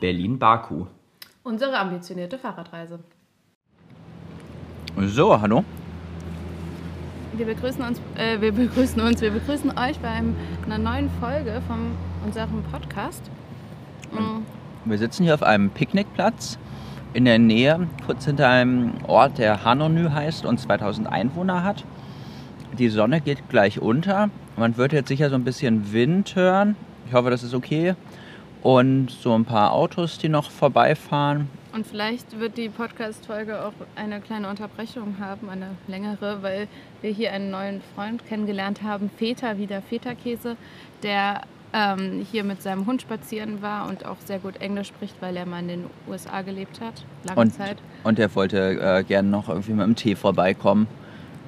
Berlin-Baku. Unsere ambitionierte Fahrradreise. So, hallo. Wir begrüßen uns, äh, wir begrüßen uns, wir begrüßen euch bei einem, einer neuen Folge von unserem Podcast. Mm, Wir sitzen hier auf einem Picknickplatz in der Nähe, kurz hinter einem Ort, der Hanonü heißt und 2000 Einwohner hat. Die Sonne geht gleich unter. Man wird jetzt sicher so ein bisschen Wind hören. Ich hoffe, das ist okay. Und so ein paar Autos, die noch vorbeifahren. Und vielleicht wird die Podcast-Folge auch eine kleine Unterbrechung haben, eine längere, weil wir hier einen neuen Freund kennengelernt haben, Feta, wieder Feta-Käse, der ähm, hier mit seinem Hund spazieren war und auch sehr gut Englisch spricht, weil er mal in den USA gelebt hat, lange Und, Zeit. und er wollte äh, gerne noch irgendwie mit dem Tee vorbeikommen.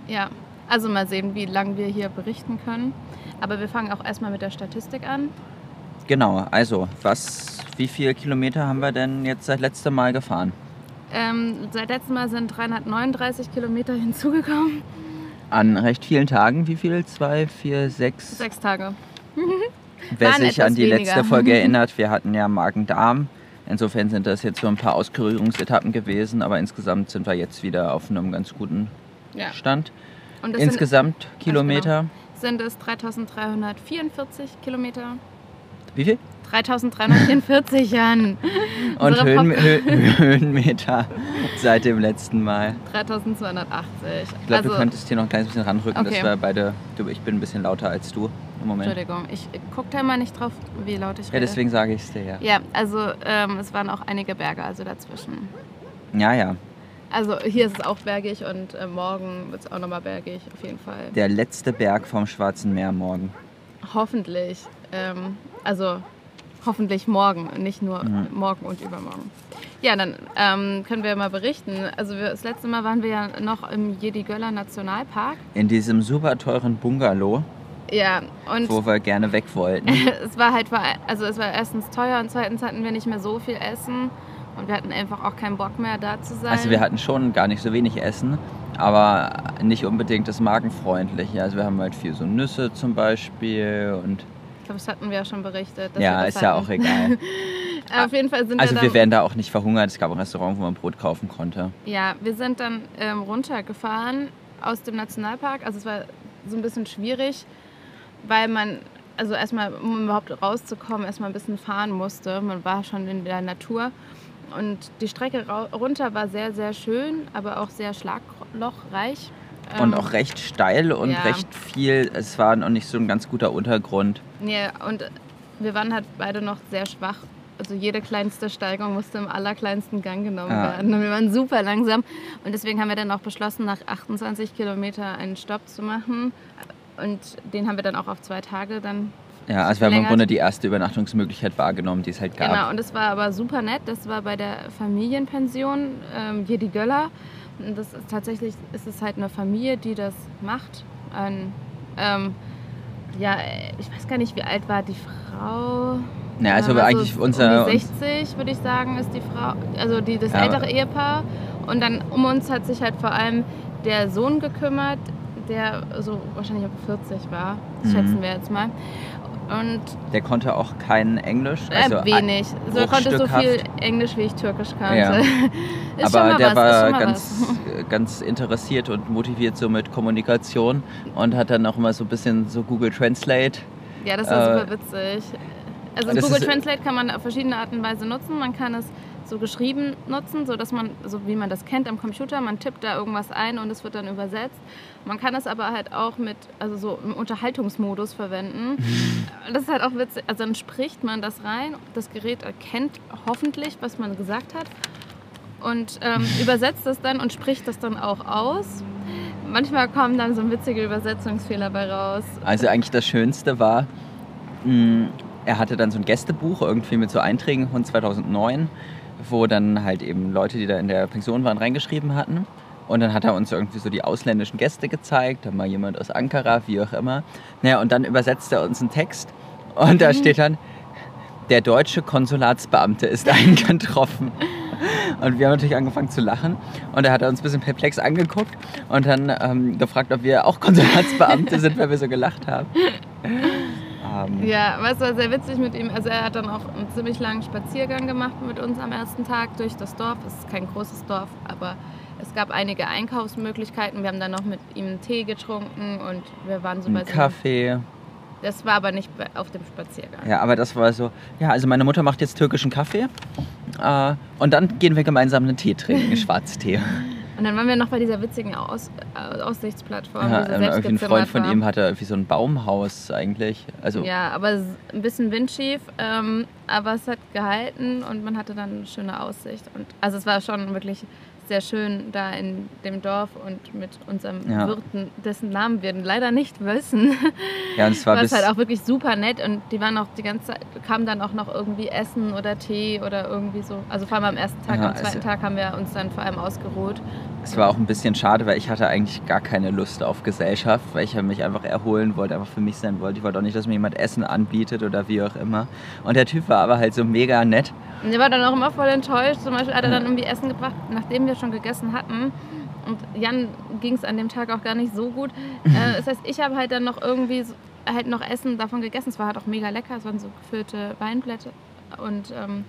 Ja, also mal sehen, wie lange wir hier berichten können. Aber wir fangen auch erstmal mit der Statistik an. Genau, also, was, wie viele Kilometer haben wir denn jetzt seit letztem Mal gefahren? Ähm, seit letztem Mal sind 339 Kilometer hinzugekommen. An recht vielen Tagen, wie viel? Zwei, vier, sechs? Sechs Tage. Wer Waren sich an die weniger. letzte Folge erinnert, wir hatten ja Magen-Darm. Insofern sind das jetzt so ein paar Auskurierungsetappen gewesen, aber insgesamt sind wir jetzt wieder auf einem ganz guten Ja. Stand. Und das sind, Insgesamt Kilometer. sind es 3344 Kilometer. Wie viel? 3344 Jan. Und Höhen, Höhenmeter seit dem letzten Mal. 3280. Ich glaube, du könntest hier noch ein kleines bisschen ranrücken, dass Okay. wir beide. Du, ich bin ein bisschen lauter als du im Moment. Entschuldigung, ich gucke da mal nicht drauf, wie laut ich Ja, rede. deswegen sage ich es dir ja. Ja, also ähm, es waren auch einige Berge also dazwischen. Ja, ja. Also hier ist es auch bergig und äh, morgen wird es auch nochmal bergig, auf jeden Fall. Der letzte Berg vom Schwarzen Meer morgen. Hoffentlich. Ähm, also hoffentlich morgen, nicht nur Mhm. morgen und übermorgen. Ja, dann ähm, können wir mal berichten. Also wir, das letzte Mal waren wir ja noch im Jedi-Göller Nationalpark. In diesem super teuren Bungalow, Ja, und wo wir gerne weg wollten. es war halt, also es war erstens teuer und zweitens hatten wir nicht mehr so viel Essen und wir hatten einfach auch keinen Bock mehr da zu sein. Also wir hatten schon gar nicht so wenig Essen, aber nicht unbedingt das magenfreundliche. Also wir haben halt viel so Nüsse zum Beispiel und glaube, das hatten wir ja schon berichtet. ja, ist ja hatten. auch egal. Auf jeden Fall sind Also wir wir wären da auch nicht verhungert. Es gab ein Restaurant, wo man Brot kaufen konnte. ja, wir sind dann ähm, runtergefahren aus dem Nationalpark. Also es war so ein bisschen schwierig, weil man, also erstmal, um überhaupt rauszukommen, erstmal ein bisschen fahren musste. Man war schon in der Natur. Und die Strecke runter war sehr, sehr schön, aber auch sehr schlaglochreich. Und Ähm, auch recht steil und ja. recht viel. Es war noch nicht so ein ganz guter Untergrund. Ja, und wir waren halt beide noch sehr schwach. Also jede kleinste Steigung musste im allerkleinsten Gang genommen Ja. werden. Und wir waren super langsam. Und deswegen haben wir dann auch beschlossen, nach 28 Kilometer einen Stopp zu machen. Und den haben wir dann auch auf zwei Tage dann. Ja, also wir haben im. Grunde die erste Übernachtungsmöglichkeit wahrgenommen, die es halt gab. Genau, und das war aber super nett. Das war bei der Familienpension ähm, hier die Göller. Das ist tatsächlich ist es halt eine Familie, die das macht. Ein, ähm, ja, ich weiß gar nicht, wie alt war die Frau. Ja, also Ähm, eigentlich um unser. die 60 würde ich sagen, ist die Frau, also die, das Ja, ältere Ehepaar. Und dann um uns hat sich halt vor allem der Sohn gekümmert, der so wahrscheinlich ab 40 war, Mhm. schätzen wir jetzt mal. Und der konnte auch kein Englisch. äh, Also wenig. So er konnte so viel. Englisch, wie ich Türkisch kannte. Ja. Aber der was, war ganz, was. ganz interessiert und motiviert so mit Kommunikation und hat dann auch immer so ein bisschen so Google Translate. Ja, das war äh, super witzig. Also Google ist- Translate kann man auf verschiedene Art und Weise nutzen. Man kann es so geschrieben nutzen, so dass man, so wie man das kennt am Computer, man tippt da irgendwas ein und es wird dann übersetzt. Man kann es aber halt auch mit, also so im Unterhaltungsmodus verwenden. Das ist halt auch witzig. Also dann spricht man das rein, das Gerät erkennt hoffentlich, was man gesagt hat und ähm, übersetzt das dann und spricht das dann auch aus. Manchmal kommen dann so witzige Übersetzungsfehler bei raus. Also eigentlich das Schönste war, mh, er hatte dann so ein Gästebuch irgendwie mit so Einträgen von 2009, wo dann halt eben Leute, die da in der Pension waren, reingeschrieben hatten. Und dann hat er uns irgendwie so die ausländischen Gäste gezeigt, dann mal jemand aus Ankara, wie auch immer. Naja, und dann übersetzt er uns einen Text und da steht dann, der deutsche Konsulatsbeamte ist eingetroffen. Und wir haben natürlich angefangen zu lachen. Und er hat uns ein bisschen perplex angeguckt und dann ähm, gefragt, ob wir auch Konsulatsbeamte sind, weil wir so gelacht haben. Haben. Ja, aber es war sehr witzig mit ihm. Also er hat dann auch einen ziemlich langen Spaziergang gemacht mit uns am ersten Tag durch das Dorf. Es ist kein großes Dorf, aber es gab einige Einkaufsmöglichkeiten. Wir haben dann noch mit ihm einen Tee getrunken und wir waren so bei so Kaffee. Das war aber nicht auf dem Spaziergang. Ja, aber das war so. Ja, also meine Mutter macht jetzt türkischen Kaffee. Äh, und dann gehen wir gemeinsam einen Tee trinken, Schwarztee. Und dann waren wir noch bei dieser witzigen Aus äh, Aussichtsplattform, Ja, die und irgendwie ein Freund von war. ihm hatte irgendwie so ein Baumhaus eigentlich. Also Ja, aber ein bisschen windschief, ähm, aber es hat gehalten und man hatte dann eine schöne Aussicht. Und, also es war schon wirklich sehr schön da in dem Dorf und mit unserem Ja. Wirten, dessen Namen wir leider nicht wissen. ja, und es war War halt auch wirklich super nett und die waren auch die ganze Zeit, kam dann auch noch irgendwie Essen oder Tee oder irgendwie so. Also vor allem am ersten Tag, Ja, am zweiten es- Tag haben wir uns dann vor allem ausgeruht. Es war auch ein bisschen schade, weil ich hatte eigentlich gar keine Lust auf Gesellschaft, weil ich mich einfach erholen wollte, einfach für mich sein wollte. Ich wollte auch nicht, dass mir jemand Essen anbietet oder wie auch immer. Und der Typ war aber halt so mega nett. Und der war dann auch immer voll enttäuscht. Zum Beispiel hat er dann irgendwie Essen gebracht, nachdem wir schon gegessen hatten. Und Jan ging es an dem Tag auch gar nicht so gut. Äh, das heißt, ich habe halt dann noch irgendwie so, halt noch Essen davon gegessen. Es war halt auch mega lecker. Es waren so gefüllte Weinblätter und ähm,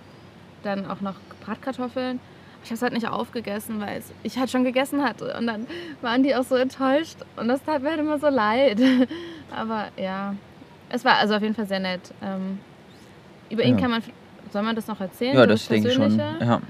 dann auch noch Bratkartoffeln. Ich habe es halt nicht aufgegessen, weil ich halt schon gegessen hatte. Und dann waren die auch so enttäuscht. Und das tat mir halt immer so leid. Aber ja, es war also auf jeden Fall sehr nett. Ähm, über ihn Ja. kann man, soll man das noch erzählen? Ja, das denke ich schon. Ja.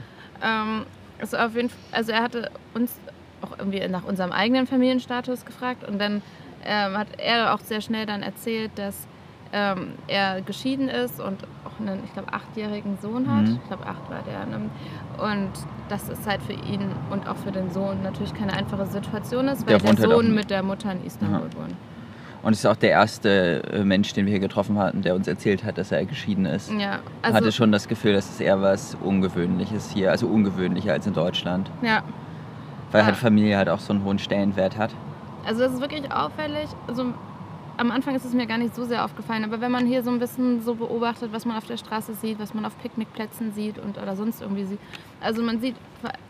Ähm, also auf jeden Fall, also er hatte uns auch irgendwie nach unserem eigenen Familienstatus gefragt und dann ähm, hat er auch sehr schnell dann erzählt, dass ähm, er geschieden ist und auch einen, ich glaube, achtjährigen Sohn hat. Mhm. Ich glaube, acht war der. Ne? Und dass es halt für ihn und auch für den Sohn natürlich keine einfache Situation ist, weil Der der, halt Sohn in- mit der Mutter in Istanbul wohnt. Und es ist auch der erste äh, Mensch, den wir hier getroffen hatten, der uns erzählt hat, dass er geschieden ist. Ja, also, hatte schon das Gefühl, dass es eher was Ungewöhnliches hier, also ungewöhnlicher als in Deutschland. ja, Weil Ah. halt Familie halt auch so einen hohen Stellenwert hat. Also das ist wirklich auffällig. Also am Anfang ist es mir gar nicht so sehr aufgefallen, aber wenn man hier so ein bisschen so beobachtet, was man auf der Straße sieht, was man auf Picknickplätzen sieht und oder sonst irgendwie sieht. Also man sieht,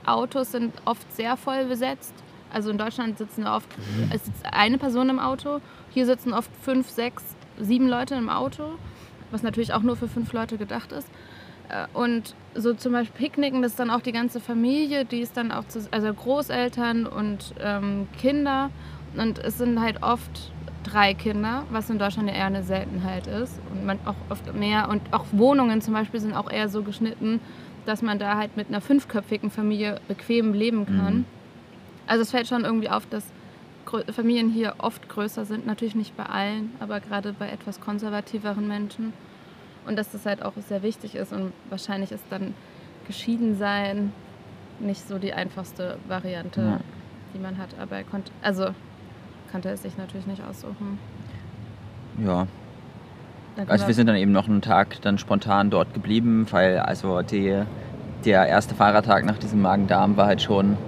Autos sind oft sehr voll besetzt. Also in Deutschland sitzen oft es sitzt eine Person im Auto. Hier sitzen oft fünf, sechs, sieben Leute im Auto, was natürlich auch nur für fünf Leute gedacht ist. Äh, Und so zum Beispiel Picknicken, das ist dann auch die ganze Familie, die ist dann auch, zu, also Großeltern und ähm, Kinder. Und es sind halt oft drei Kinder, was in Deutschland eher eine Seltenheit ist. Und man auch oft mehr. Und auch Wohnungen zum Beispiel sind auch eher so geschnitten, dass man da halt mit einer fünfköpfigen Familie bequem leben kann. Mhm. Also es fällt schon irgendwie auf, dass Familien hier oft größer sind. Natürlich nicht bei allen, aber gerade bei etwas konservativeren Menschen. Und dass das halt auch sehr wichtig ist. Und wahrscheinlich ist dann geschieden sein nicht so die einfachste Variante, Ja. die man hat. Aber er konnte, also konnte es sich natürlich nicht aussuchen. Ja. Also wir sind dann eben noch einen Tag dann spontan dort geblieben, weil also die, der erste Fahrradtag nach diesem Magen-Darm war halt schon,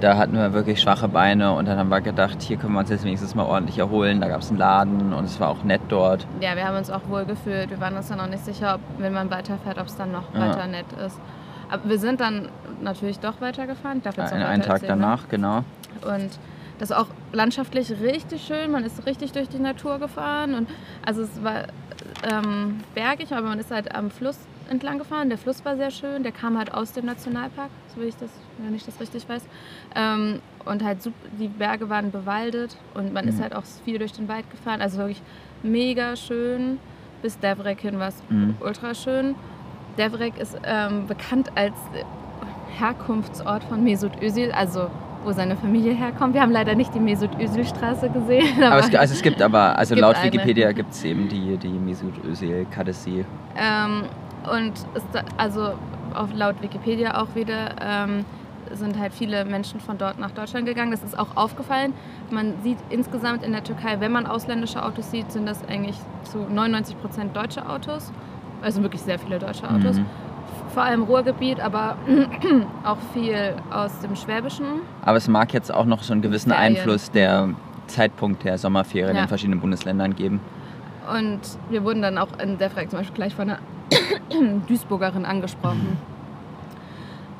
da hatten wir wirklich schwache Beine und dann haben wir gedacht, hier können wir uns jetzt wenigstens mal ordentlich erholen. Da gab es einen Laden und es war auch nett dort. ja, wir haben uns auch wohl gefühlt. Wir waren uns dann auch nicht sicher, ob, wenn man weiterfährt, ob es dann noch Ja. weiter nett ist. Aber wir sind dann natürlich doch weitergefahren. Ich darf jetzt Einen, weiter einen Tag erzählen, ne? danach, genau. Und das ist auch landschaftlich richtig schön. Man ist richtig durch die Natur gefahren. Und also es war ähm, bergig, aber man ist halt am Fluss entlang gefahren. Der Fluss war sehr schön. Der kam halt aus dem Nationalpark, so wie ich das, wenn ich das richtig weiß. Ähm, und halt sup- die Berge waren bewaldet und man ist Mhm. halt auch viel durch den Wald gefahren. Also wirklich mega schön. Bis Devrek hin war es Mhm. ultra schön. Devrek ist ähm, bekannt als Herkunftsort von Mesut Özil, also wo seine Familie herkommt. Wir haben leider nicht die Mesut Özil-Straße gesehen. Aber es, also es gibt aber, also laut eine. Wikipedia gibt es eben die, die Mesut Özil Kadesi. Ähm, und ist da, also auf, laut Wikipedia auch wieder ähm, sind halt viele Menschen von dort nach Deutschland gegangen. Das ist auch aufgefallen. Man sieht insgesamt in der Türkei, wenn man ausländische Autos sieht, sind das eigentlich zu 99 Prozent deutsche Autos. Also wirklich sehr viele deutsche Autos. Mhm. Vor allem Ruhrgebiet, aber auch viel aus dem Schwäbischen. Aber es mag jetzt auch noch so einen gewissen Ferien. Einfluss der Zeitpunkt der Sommerferien Ja. in verschiedenen Bundesländern geben. Und wir wurden dann auch in der Frage zum Beispiel gleich von einer Duisburgerin angesprochen.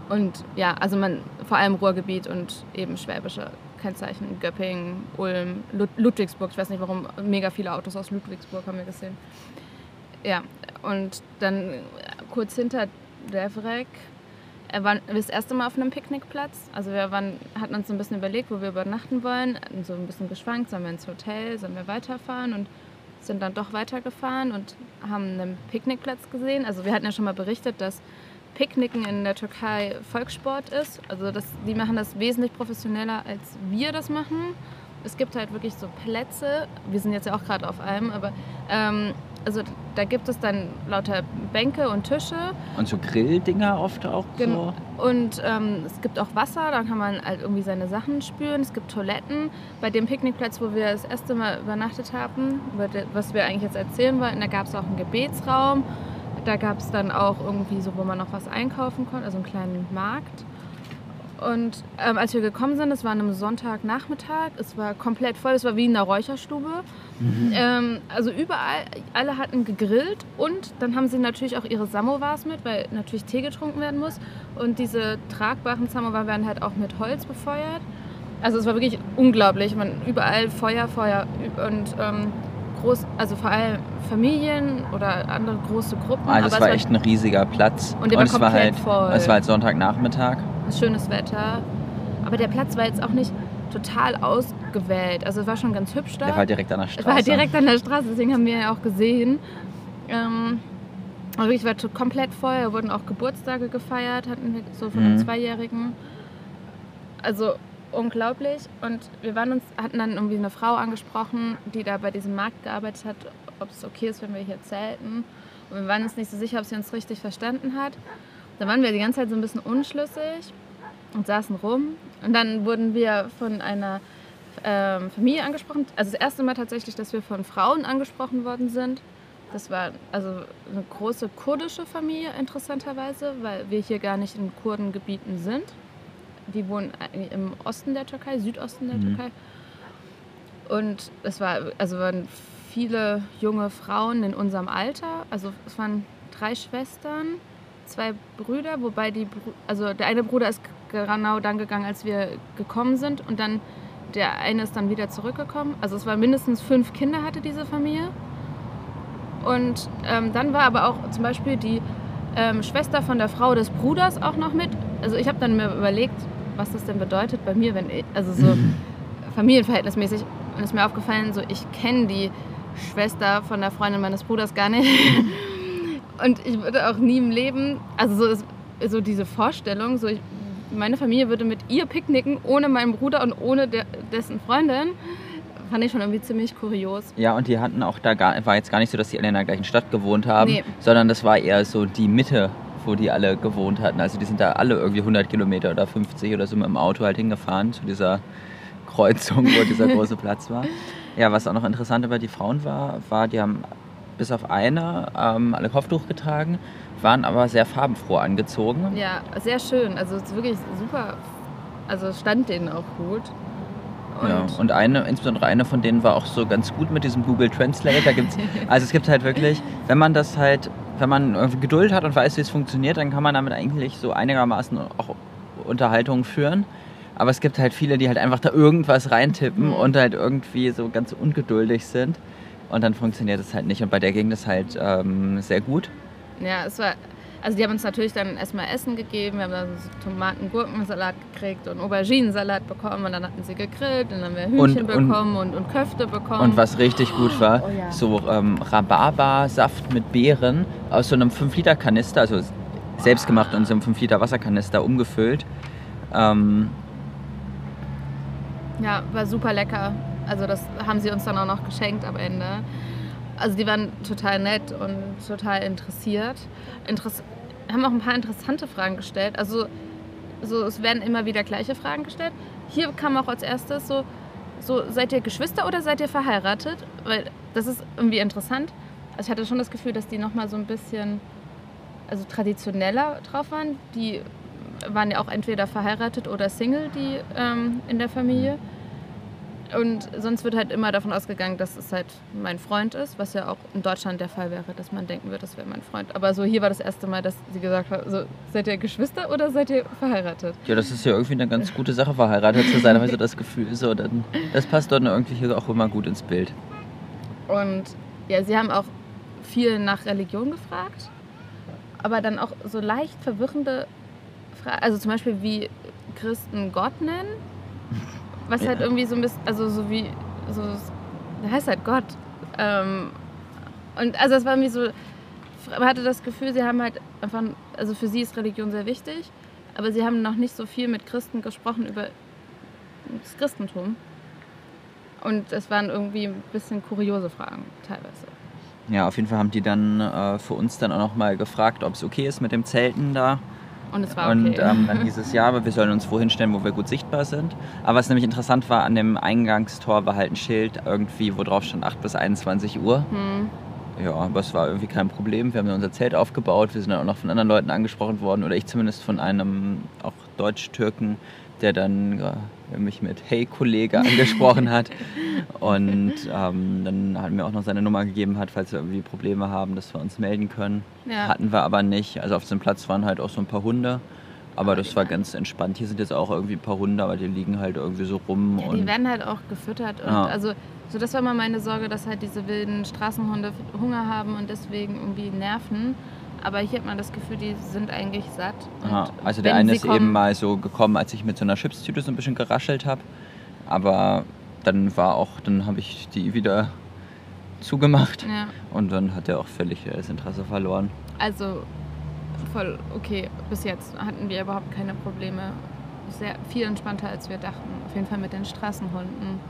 Und ja, also man, vor allem Ruhrgebiet und eben Schwäbische Kennzeichen Göppingen, Ulm, Lud Ludwigsburg. Ich weiß nicht warum, mega viele Autos aus Ludwigsburg haben wir gesehen. Ja, und dann kurz hinter Devrek er war das erste Mal auf einem Picknickplatz. Also wir waren, hatten uns ein bisschen überlegt, wo wir übernachten wollen. So ein bisschen geschwankt, sollen wir ins Hotel, sollen wir weiterfahren und sind dann doch weitergefahren und haben einen Picknickplatz gesehen. Also wir hatten ja schon mal berichtet, dass Picknicken in der Türkei Volkssport ist. Also das, die machen das wesentlich professioneller, als wir das machen. Es gibt halt wirklich so Plätze, wir sind jetzt ja auch gerade auf einem, aber ähm, also da gibt es dann lauter Bänke und Tische. Und so Grilldinger oft auch genau. so. Und ähm, es gibt auch Wasser, da kann man halt irgendwie seine Sachen spüren. Es gibt Toiletten. Bei dem Picknickplatz, wo wir das erste Mal übernachtet haben, was wir eigentlich jetzt erzählen wollten, da gab es auch einen Gebetsraum. Da gab es dann auch irgendwie so, wo man noch was einkaufen konnte, also einen kleinen Markt. Und ähm, als wir gekommen sind, es war an einem Sonntagnachmittag, es war komplett voll, es war wie in einer Räucherstube. Mhm. Ähm, also überall, alle hatten gegrillt und dann haben sie natürlich auch ihre Samovars mit, weil natürlich Tee getrunken werden muss. Und diese tragbaren Samovar werden halt auch mit Holz befeuert. Also es war wirklich unglaublich. Man, überall Feuer, Feuer und ähm, groß, also vor allem Familien oder andere große Gruppen. Das war, war echt ein riesiger Platz. Und, und es war halt, voll. Es war halt Sonntagnachmittag. Schönes Wetter. Aber der Platz war jetzt auch nicht total ausgewählt. Also es war schon ganz hübsch da. Der war halt direkt an der Straße. Es war halt direkt an der Straße, deswegen haben wir ja auch gesehen. Ähm, aber ich war komplett voll. Da wurden auch Geburtstage gefeiert, hatten wir so von mhm. einem Zweijährigen. Also unglaublich. Und wir waren uns, hatten dann irgendwie eine Frau angesprochen, die da bei diesem Markt gearbeitet hat, ob es okay ist, wenn wir hier zelten. Und wir waren uns nicht so sicher, ob sie uns richtig verstanden hat. Da waren wir die ganze Zeit so ein bisschen unschlüssig und saßen rum. Und dann wurden wir von einer ähm, Familie angesprochen. Also das erste Mal tatsächlich, dass wir von Frauen angesprochen worden sind. Das war also eine große kurdische Familie, interessanterweise, weil wir hier gar nicht in Kurdengebieten sind. Die wohnen im Osten der Türkei, Südosten der mhm. Türkei. Und es war, also waren viele junge Frauen in unserem Alter. Also es waren drei Schwestern, zwei Brüder, wobei die, also der eine Bruder ist genau dann gegangen, als wir gekommen sind und dann der eine ist dann wieder zurückgekommen. Also es waren mindestens fünf Kinder hatte diese Familie. Und ähm, dann war aber auch zum Beispiel die ähm, Schwester von der Frau des Bruders auch noch mit. Also ich habe dann mir überlegt, was das denn bedeutet bei mir, wenn ich, also so mhm. familienverhältnismäßig. Und ist mir aufgefallen, so ich kenne die Schwester von der Freundin meines Bruders gar nicht. Und ich würde auch nie im Leben, also so, ist, so diese Vorstellung, so ich, meine Familie würde mit ihr picknicken, ohne meinen Bruder und ohne der, dessen Freundin, fand ich schon irgendwie ziemlich kurios. Ja, und die hatten auch da gar, war jetzt gar nicht so, dass die alle in der gleichen Stadt gewohnt haben, nee. sondern das war eher so die Mitte, wo die alle gewohnt hatten. Also die sind da alle irgendwie 100 Kilometer oder 50 oder so mit dem Auto halt hingefahren zu dieser Kreuzung, wo dieser große Platz war. Ja, was auch noch interessant über die Frauen war, war, die haben bis auf eine ähm, alle Kopftuch getragen, waren aber sehr farbenfroh angezogen. Ja, sehr schön. Also es ist wirklich super. Also stand denen auch gut. Und ja, und eine, insbesondere eine von denen war auch so ganz gut mit diesem Google Translate. Da gibt's, also es gibt halt wirklich, wenn man das halt, wenn man Geduld hat und weiß, wie es funktioniert, dann kann man damit eigentlich so einigermaßen auch Unterhaltungen führen. Aber es gibt halt viele, die halt einfach da irgendwas reintippen mhm. und halt irgendwie so ganz ungeduldig sind. Und dann funktioniert es halt nicht. Und bei der ging das halt ähm, sehr gut. Ja, es war. Also die haben uns natürlich dann erstmal Essen gegeben, wir haben dann so Tomaten-Gurkensalat gekriegt und Auberginensalat bekommen und dann hatten sie gegrillt und dann haben wir Hühnchen und, bekommen und, und, Köfte bekommen. Und was richtig gut war, oh, ja. so ähm, Rhabarbersaft mit Beeren aus so einem 5-Liter-Kanister, also selbstgemacht in so einem 5-Liter-Wasserkanister umgefüllt. Ähm, ja, war super lecker. Also das haben sie uns dann auch noch geschenkt am Ende. Also die waren total nett und total interessiert. Interess haben auch ein paar interessante Fragen gestellt. Also so, es werden immer wieder gleiche Fragen gestellt. Hier kam auch als erstes so, so, seid ihr Geschwister oder seid ihr verheiratet? Weil das ist irgendwie interessant. Also ich hatte schon das Gefühl, dass die nochmal so ein bisschen also traditioneller drauf waren. Die waren ja auch entweder verheiratet oder Single, die ähm, in der Familie. Und sonst wird halt immer davon ausgegangen, dass es halt mein Freund ist, was ja auch in Deutschland der Fall wäre, dass man denken würde, das wäre mein Freund. Aber so hier war das erste Mal, dass sie gesagt hat, so, seid ihr Geschwister oder seid ihr verheiratet? Ja, das ist ja irgendwie eine ganz gute Sache, verheiratet zu sein, ich so das Gefühl. So, dann, das passt dann irgendwie hier auch immer gut ins Bild. Und ja, sie haben auch viel nach Religion gefragt, aber dann auch so leicht verwirrende Fragen, also zum Beispiel wie Christen Gott nennen was halt irgendwie so ein bisschen, also so wie, so, der heißt halt Gott. Ähm, und also es war irgendwie so, man hatte das Gefühl, sie haben halt einfach, also für sie ist Religion sehr wichtig, aber sie haben noch nicht so viel mit Christen gesprochen über das Christentum. Und es waren irgendwie ein bisschen kuriose Fragen teilweise. Ja, auf jeden Fall haben die dann äh, für uns dann auch nochmal gefragt, ob es okay ist mit dem Zelten da. Und es war okay. Und ähm, dann hieß es ja, aber wir sollen uns wohin stellen, wo wir gut sichtbar sind. Aber was nämlich interessant war, an dem Eingangstor war halt ein Schild irgendwie, wo drauf stand 8 bis 21 Uhr. Hm. Ja, aber es war irgendwie kein Problem. Wir haben unser Zelt aufgebaut. Wir sind dann auch noch von anderen Leuten angesprochen worden. Oder ich zumindest von einem auch Deutsch-Türken, der dann äh, mich mit Hey Kollege angesprochen hat und ähm, dann hat mir auch noch seine Nummer gegeben hat, falls wir irgendwie Probleme haben, dass wir uns melden können. Ja. Hatten wir aber nicht. Also auf dem Platz waren halt auch so ein paar Hunde. Aber das war ganz entspannt. Hier sind jetzt auch irgendwie ein paar Hunde, aber die liegen halt irgendwie so rum. Ja, die werden halt auch gefüttert. Und ja. also, so das war immer meine Sorge, dass halt diese wilden Straßenhunde Hunger haben und deswegen irgendwie nerven. Aber hier hat man das Gefühl, die sind eigentlich satt. Aha, also der eine ist eben mal so gekommen, als ich mit so einer Chipstüte so ein bisschen geraschelt habe. Aber dann war auch, dann habe ich die wieder zugemacht ja. und dann hat er auch völlig das Interesse verloren. Also voll okay. Bis jetzt hatten wir überhaupt keine Probleme. Sehr viel entspannter als wir dachten. Auf jeden Fall mit den Straßenhunden.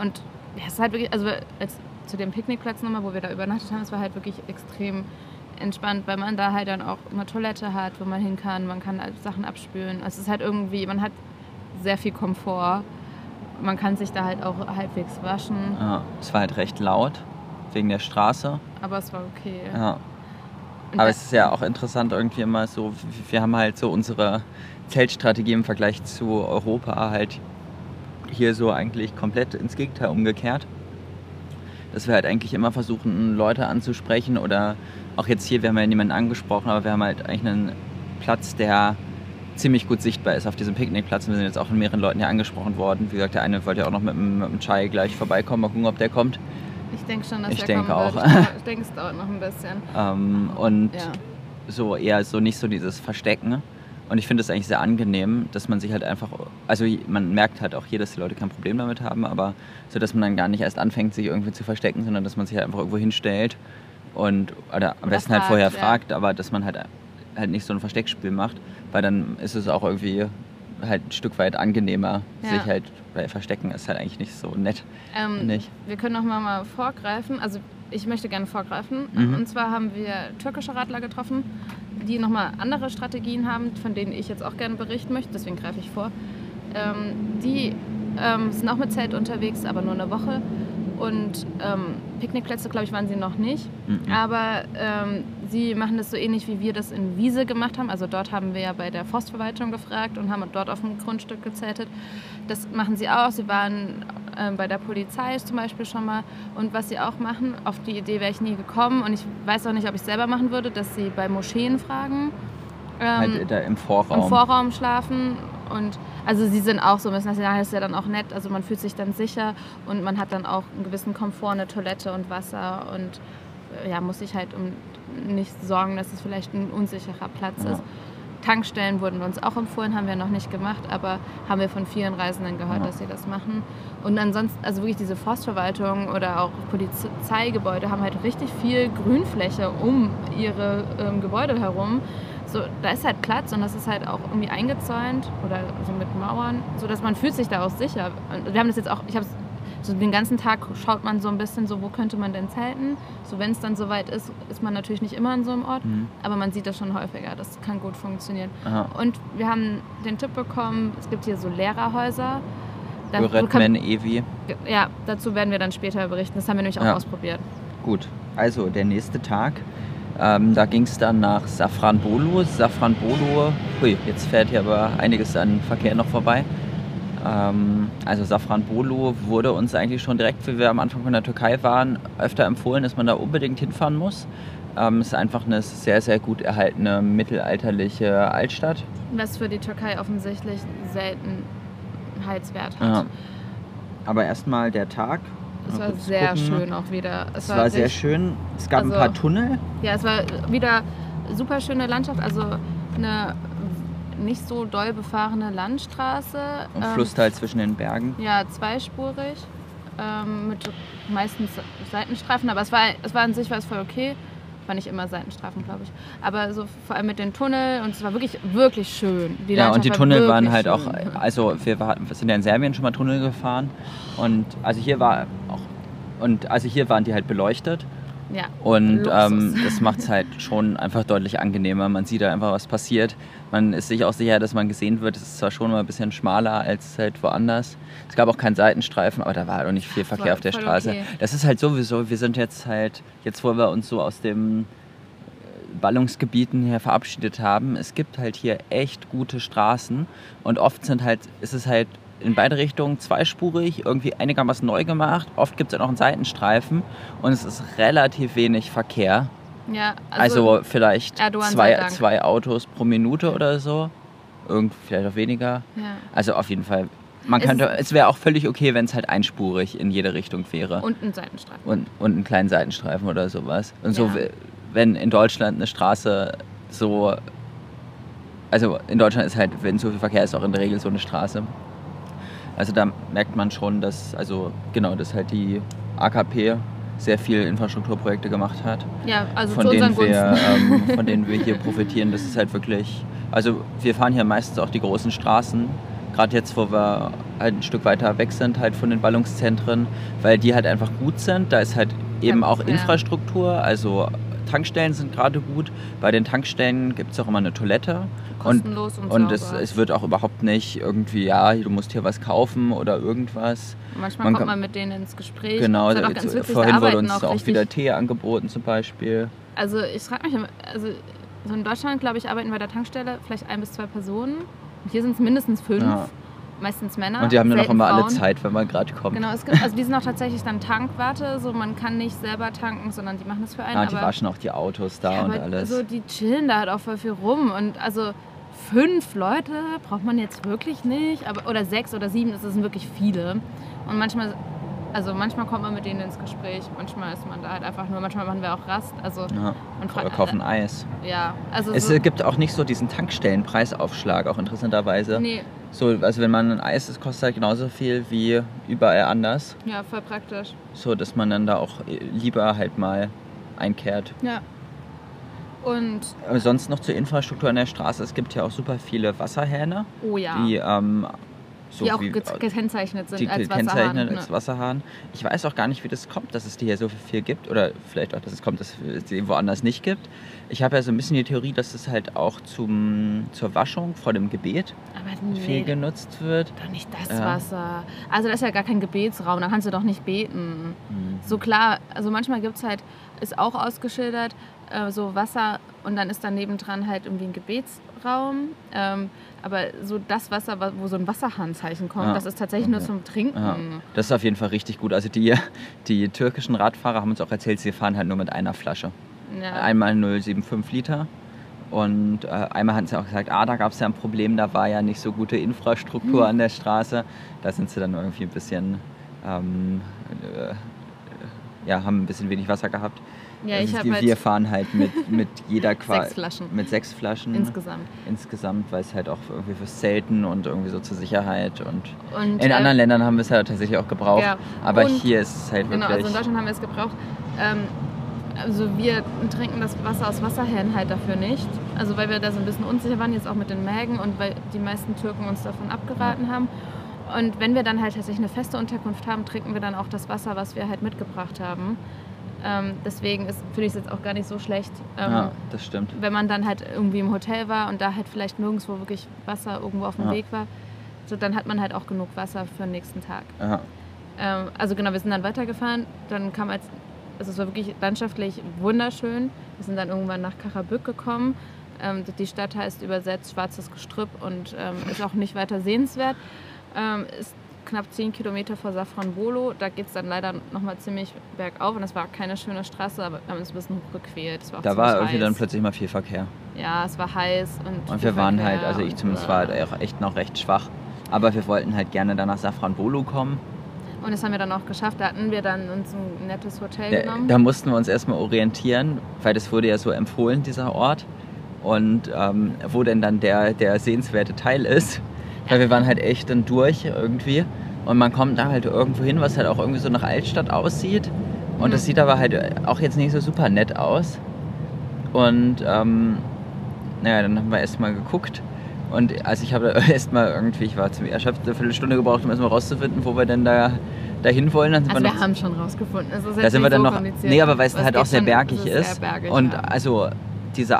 Und ja, es ist halt wirklich, also als, zu dem Picknickplatz nochmal, wo wir da übernachtet haben, es war halt wirklich extrem entspannt, weil man da halt dann auch eine Toilette hat, wo man hin kann, man kann Sachen abspülen. Es ist halt irgendwie, man hat sehr viel Komfort. Man kann sich da halt auch halbwegs waschen. Ja, es war halt recht laut wegen der Straße. Aber es war okay. Ja. Aber es ist ja auch interessant irgendwie immer so, wir haben halt so unsere Zeltstrategie im Vergleich zu Europa halt hier so eigentlich komplett ins Gegenteil umgekehrt. Dass wir halt eigentlich immer versuchen, Leute anzusprechen oder auch jetzt hier, wir haben ja niemanden angesprochen, aber wir haben halt eigentlich einen Platz, der ziemlich gut sichtbar ist auf diesem Picknickplatz. Und wir sind jetzt auch von mehreren Leuten hier angesprochen worden. Wie gesagt, der eine wollte ja auch noch mit dem, mit dem Chai gleich vorbeikommen, mal gucken, ob der kommt. Ich denke schon, dass ich der kommen auch. wird. Ich denke, es dauert noch ein bisschen. Ähm, und Ja. so eher so nicht so dieses Verstecken. Und ich finde es eigentlich sehr angenehm, dass man sich halt einfach, also man merkt halt auch hier, dass die Leute kein Problem damit haben, aber so, dass man dann gar nicht erst anfängt, sich irgendwie zu verstecken, sondern dass man sich halt einfach irgendwo hinstellt und oder am besten halt vorher ja. fragt, aber dass man halt halt nicht so ein Versteckspiel macht, weil dann ist es auch irgendwie halt ein Stück weit angenehmer, Ja. sich halt, weil Verstecken ist halt eigentlich nicht so nett. Ähm, Nicht. Wir können noch mal, mal vorgreifen. Also ich möchte gerne vorgreifen. Mhm. Und zwar haben wir türkische Radler getroffen, die noch mal andere Strategien haben, von denen ich jetzt auch gerne berichten möchte. Deswegen greife ich vor. Ähm, die ähm, sind auch mit Zelt unterwegs, aber nur eine Woche. Und ähm, Picknickplätze, glaube ich, waren sie noch nicht. Mhm. Aber ähm, sie machen das so ähnlich, wie wir das in Wiese gemacht haben. Also dort haben wir ja bei der Forstverwaltung gefragt und haben dort auf dem Grundstück gezeltet. Das machen sie auch. Sie waren ähm, bei der Polizei zum Beispiel schon mal. Und was sie auch machen, auf die Idee wäre ich nie gekommen und ich weiß auch nicht, ob ich es selber machen würde, dass sie bei Moscheen fragen. Ähm, halt da im Vorraum. im Vorraum schlafen. Und also sie sind auch so ein bisschen, das ist ja dann auch nett, also man fühlt sich dann sicher und man hat dann auch einen gewissen Komfort, eine Toilette und Wasser und äh, ja, muss sich halt um nicht sorgen, dass es vielleicht ein unsicherer Platz Ja. ist. Tankstellen wurden uns auch empfohlen, haben wir noch nicht gemacht, aber haben wir von vielen Reisenden gehört, Ja. dass sie das machen. Und ansonsten, also wirklich diese Forstverwaltung oder auch Polizeigebäude haben halt richtig viel Grünfläche um ihre ähm, Gebäude herum. So, da ist halt Platz und das ist halt auch irgendwie eingezäunt oder so mit Mauern, so dass man fühlt sich da auch sicher. Wir haben das jetzt auch, ich habe so den ganzen Tag schaut man so ein bisschen so, wo könnte man denn zelten? So wenn es dann soweit ist, ist man natürlich nicht immer an so einem Ort, Mhm. aber man sieht das schon häufiger. Das kann gut funktionieren. Aha. Und wir haben den Tipp bekommen, es gibt hier so Lehrerhäuser. Da Öğretmen Evi. ja, dazu werden wir dann später berichten. Das haben wir nämlich auch Ja. ausprobiert. Gut, also der nächste Tag. Ähm, da ging es dann nach Safranbolu. Safranbolu, hui, jetzt fährt hier aber einiges an Verkehr noch vorbei. Ähm, also Safranbolu wurde uns eigentlich schon direkt, wie wir am Anfang von der Türkei waren, öfter empfohlen, dass man da unbedingt hinfahren muss. Ähm, es ist einfach eine sehr, sehr gut erhaltene mittelalterliche Altstadt. Was für die Türkei offensichtlich Seltenheitswert hat. Ja. Aber erstmal der Tag. Es war sehr gucken. schön auch wieder. Es war sehr richtig- schön. Es gab ein also- paar Tunnel. Ja, es war wieder super schöne Landschaft, also eine nicht so doll befahrene Landstraße. Und ähm, Flusstal zwischen den Bergen. Ja, zweispurig. Ähm, mit meistens Seitenstreifen, aber es war, es war an sich war es voll okay. War nicht immer Seitenstreifen, glaube ich. Aber so vor allem mit den Tunnel und es war wirklich, wirklich schön. Die Ja, und die war Tunnel waren halt auch, schön. also wir, war, sind ja in Serbien schon mal Tunnel gefahren und also hier war auch, und also hier waren die halt beleuchtet Ja. und ähm, das macht es halt schon einfach deutlich angenehmer. Man sieht da einfach, was passiert. Man ist sich auch sicher, dass man gesehen wird. Es ist zwar schon mal ein bisschen schmaler als halt woanders. Es gab auch keinen Seitenstreifen, aber da war halt auch nicht viel Verkehr Voll- auf der Straße. okay. Das ist halt sowieso, wir sind jetzt halt, jetzt wo wir uns so aus dem äh, Ballungsgebieten her verabschiedet haben, es gibt halt hier echt gute Straßen und oft sind halt, ist es halt in beide Richtungen zweispurig, irgendwie einigermaßen neu gemacht. Oft gibt es auch noch einen Seitenstreifen und es ist relativ wenig Verkehr. Ja, Also, vielleicht Erdogan sei zwei, zwei Autos pro Minute oder so. Irgend, vielleicht auch weniger. ja. Also auf jeden Fall. Man Es könnte, es wäre auch völlig okay, wenn es halt einspurig in jede Richtung wäre. Und ein Seitenstreifen. und, und einen kleinen Seitenstreifen oder sowas. Und so, Ja. wenn in Deutschland eine Straße so. Also in Deutschland ist halt, wenn so viel Verkehr ist, auch in der Regel so eine Straße. Also da merkt man schon, dass, also genau, dass halt die AKP sehr viel Infrastrukturprojekte gemacht hat, ja, also von denen, wir, ähm, von denen wir hier profitieren. Das ist halt wirklich, also wir fahren hier meistens auch die großen Straßen, gerade jetzt, wo wir halt ein Stück weiter weg sind, halt von den Ballungszentren, weil die halt einfach gut sind. Da ist halt eben Ja, auch ja. Infrastruktur, also Tankstellen sind gerade gut. Bei den Tankstellen gibt es auch immer eine Toilette. Und, Kostenlos und, und es, sauber. es wird auch überhaupt nicht irgendwie, ja, du musst hier was kaufen oder irgendwas. Manchmal man kommt man mit denen ins Gespräch. Genau, Das ist da, auch ganz witzig, vorhin wurde uns auch auch, wieder Tee angeboten zum Beispiel. Also ich frage mich, also so in Deutschland, glaube ich, arbeiten bei der Tankstelle vielleicht ein bis zwei Personen. Und hier sind es mindestens fünf, Ja. Meistens Männer. Und die haben ja noch immer alle Frauen. Zeit, wenn man gerade kommt. Genau, es gibt, also die sind auch tatsächlich dann Tankwarte, so man kann nicht selber tanken, sondern die machen das für einen. Ja, die aber, waschen auch die Autos da ja, und aber alles. So, die chillen da halt auch voll viel rum und also fünf Leute braucht man jetzt wirklich nicht, aber oder sechs oder sieben, das sind wirklich viele. Und manchmal, also manchmal kommt man mit denen ins Gespräch, manchmal ist man da halt einfach nur, manchmal machen wir auch Rast, also ja. und Oder kaufen Eis. ja, also Es so, gibt auch nicht so diesen Tankstellenpreisaufschlag, auch interessanterweise. nee, So, also wenn man ein Eis isst, kostet halt genauso viel wie überall anders. ja, voll praktisch. So, dass man dann da auch äh, lieber halt mal einkehrt. Ja. Und Aber sonst noch zur Infrastruktur an der Straße. Es gibt ja auch super viele Wasserhähne, oh ja, die ähm, so die auch wie, ge- gekennzeichnet sind die als Wasserhahn. als ne? Wasserhahn. Ich weiß auch gar nicht, wie das kommt, dass es die hier so viel gibt. Oder vielleicht auch, dass es kommt, dass es die woanders nicht gibt. Ich habe ja so ein bisschen die Theorie, dass es halt auch zum, zur Waschung vor dem Gebet Aber viel nee, genutzt wird. doch nicht das Ja. Wasser. Also das ist ja gar kein Gebetsraum, da kannst du doch nicht beten. Mhm. So klar, also manchmal gibt es halt, ist auch ausgeschildert, äh, so Wasser und dann ist daneben dran halt irgendwie ein Gebetsraum. Aber so das Wasser, wa- wo so ein Wasserhahnzeichen kommt, Ja, das ist tatsächlich nur okay. zum Trinken. Ja, das ist auf jeden Fall richtig gut. Also die, die türkischen Radfahrer haben uns auch erzählt, sie fahren halt nur mit einer Flasche. Ja. Einmal 0,75 Liter. Und äh, einmal hatten sie auch gesagt, ah, da gab es ja ein Problem, da war ja nicht so gute Infrastruktur Hm. an der Straße. Da sind sie dann irgendwie ein bisschen, ähm, äh, ja, haben ein bisschen wenig Wasser gehabt. Ja, Also ich habe wir, halt wir fahren halt mit, mit jeder Qua sechs Flaschen mit sechs Flaschen insgesamt. insgesamt, weil es halt auch irgendwie fürs Zelten und irgendwie so zur Sicherheit und Und, in äh, anderen Ländern haben wir es ja tatsächlich auch gebraucht, Ja, aber und- hier ist es halt Genau, wirklich. also in Deutschland haben wir es gebraucht. Ähm, also wir trinken das Wasser aus Wasserhähnen halt dafür nicht. Also weil wir da so ein bisschen unsicher waren, jetzt auch mit den Mägen und weil die meisten Türken uns davon abgeraten haben. Und wenn wir dann halt tatsächlich eine feste Unterkunft haben, trinken wir dann auch das Wasser, was wir halt mitgebracht haben. Ähm, deswegen ist, finde ich es jetzt auch gar nicht so schlecht, ähm, ja, das stimmt. wenn man dann halt irgendwie im Hotel war und da halt vielleicht nirgendwo wirklich Wasser irgendwo auf dem Ja. Weg war. So, dann hat man halt auch genug Wasser für den nächsten Tag. Ja, Ähm, also genau, wir sind dann weitergefahren. Dann kam als, also es war wirklich landschaftlich wunderschön. Wir sind dann irgendwann nach Karabük gekommen. Ähm, die Stadt heißt übersetzt Schwarzes Gestrüpp und ähm, ist auch nicht weiter sehenswert. Ähm, ist knapp 10 Kilometer vor Safranbolo. Da geht es dann leider nochmal ziemlich bergauf und es war keine schöne Straße, aber wir haben uns ein bisschen hochgequält. War Da war irgendwie heiß. dann plötzlich mal viel Verkehr. Ja, es war heiß und. Und wir waren Verkehr halt, also ich zumindest war halt auch echt noch recht schwach. Aber wir wollten halt gerne dann nach Safranbolo kommen. Und das haben wir dann auch geschafft. Da hatten wir dann uns ein nettes Hotel Da, genommen. da mussten wir uns erstmal orientieren, weil das wurde ja so empfohlen, dieser Ort. Und ähm, wo denn dann der, der sehenswerte Teil ist. Weil wir waren halt echt dann durch irgendwie. Und man kommt da halt irgendwo hin, was halt auch irgendwie so nach Altstadt aussieht. Und das Mhm. sieht aber halt auch jetzt nicht so super nett aus. Und ähm, naja, dann haben wir erstmal geguckt. Und also ich habe erstmal irgendwie, ich war ziemlich erschöpft, eine Viertelstunde gebraucht, um erstmal rauszufinden, wo wir denn da dahin wollen. Dann sind also wir wir haben schon rausgefunden. Ist da sind wir dann so noch. Nee, aber weil es halt auch sehr bergig ist. Sehr bergig, und ja. also diese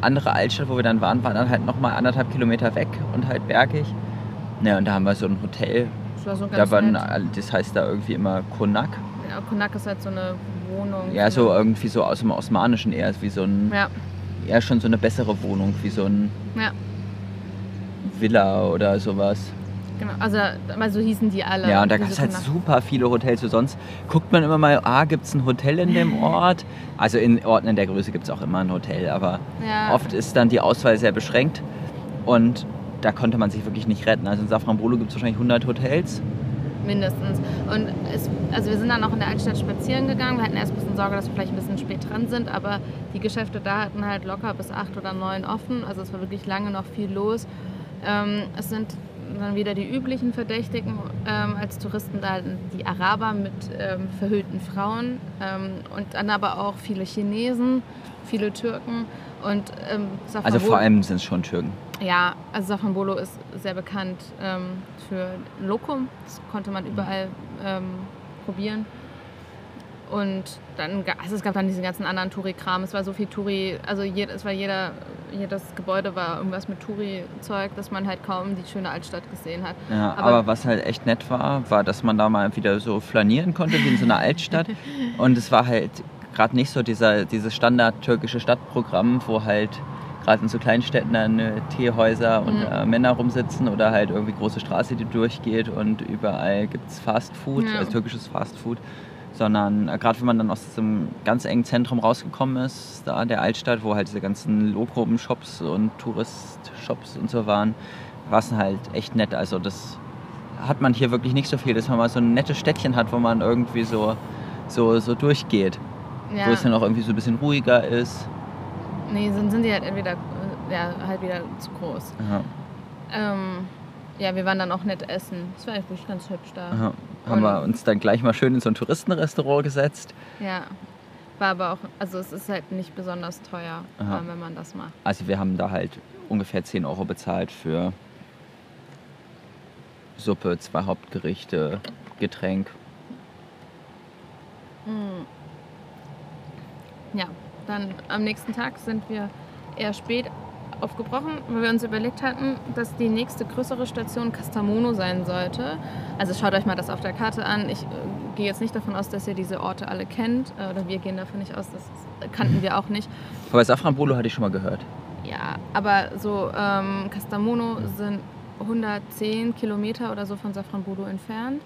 andere Altstadt, wo wir dann waren, war dann halt nochmal anderthalb Kilometer weg und halt bergig. Ja, und da haben wir so ein Hotel. Das war so Da ganz waren, nett. das heißt da irgendwie immer Konak. Ja, Konak ist halt so eine Wohnung. Ja, so irgendwie so aus dem Osmanischen eher, wie so ein, Ja, eher schon so eine bessere Wohnung, wie so ein ja, Villa oder sowas. Genau. Also, aber so hießen die alle. Ja, und da gab es halt Konak. super viele Hotels. So sonst guckt man immer mal, ah, gibt es ein Hotel in dem Ort? Also in Orten in der Größe gibt es auch immer ein Hotel, aber Ja. oft ist dann die Auswahl sehr beschränkt und da konnte man sich wirklich nicht retten. Also in Safranbolo gibt es wahrscheinlich 100 Hotels. Mindestens. Und es, also wir sind dann auch in der Altstadt spazieren gegangen. Wir hatten erst ein bisschen Sorge, dass wir vielleicht ein bisschen spät dran sind, aber die Geschäfte da hatten halt locker bis acht oder neun offen. Also es war wirklich lange noch viel los. Ähm, es sind dann wieder die üblichen Verdächtigen ähm, als Touristen da, die Araber mit ähm, verhüllten Frauen ähm, und dann aber auch viele Chinesen, viele Türken und ähm, Also vor allem sind es schon Türken. ja, also Safranbolo ist sehr bekannt ähm, für Lokum. Das konnte man überall probieren. Und dann, also es gab dann diesen ganzen anderen Touri-Kram. Es war so viel Touri, also jed, es war jeder, jedes Gebäude war irgendwas mit Touri-Zeug, dass man halt kaum die schöne Altstadt gesehen hat. Ja, aber, Aber- was halt echt nett war, war, dass man da mal wieder so flanieren konnte wie in so einer Altstadt. Und es war halt gerade nicht so dieser, dieses Standard-türkische Stadtprogramm, wo halt gerade in so Kleinstädten dann äh, Teehäuser und Mhm. äh, Männer rumsitzen oder halt irgendwie große Straße, die durchgeht und überall gibt es Fast Food, Ja. also türkisches Fast Food. Sondern äh, gerade wenn man dann aus diesem ganz engen Zentrum rausgekommen ist, da der Altstadt, wo halt diese ganzen Lokum-Shops und Tourist-Shops und so waren, war es halt echt nett. Also das hat man hier wirklich nicht so viel, dass man mal so ein nettes Städtchen hat, wo man irgendwie so, so, so durchgeht. Ja, Wo es dann auch irgendwie so ein bisschen ruhiger ist. nee, sind, sind die halt entweder äh, ja, halt wieder zu groß. Ja, Ähm, ja, wir waren dann auch nett essen. Es war eigentlich ganz hübsch da. ja. Haben wir uns dann gleich mal schön in so ein Touristenrestaurant gesetzt. Ja. War aber auch, also es ist halt nicht besonders teuer, Aha. ähm, wenn man das macht. Also wir haben da halt ungefähr 10 Euro bezahlt für Suppe, zwei Hauptgerichte, Getränk. Ja, dann am nächsten Tag sind wir eher spät aufgebrochen, weil wir uns überlegt hatten, dass die nächste größere Station Castamono sein sollte. Also schaut euch mal das auf der Karte an. Ich äh, gehe jetzt nicht davon aus, dass ihr diese Orte alle kennt. Äh, oder wir gehen davon nicht aus, das kannten wir auch nicht. Aber Safranbolo hatte ich schon mal gehört. Ja, aber so ähm, Castamono sind 110 Kilometer oder so von Safranbolo entfernt.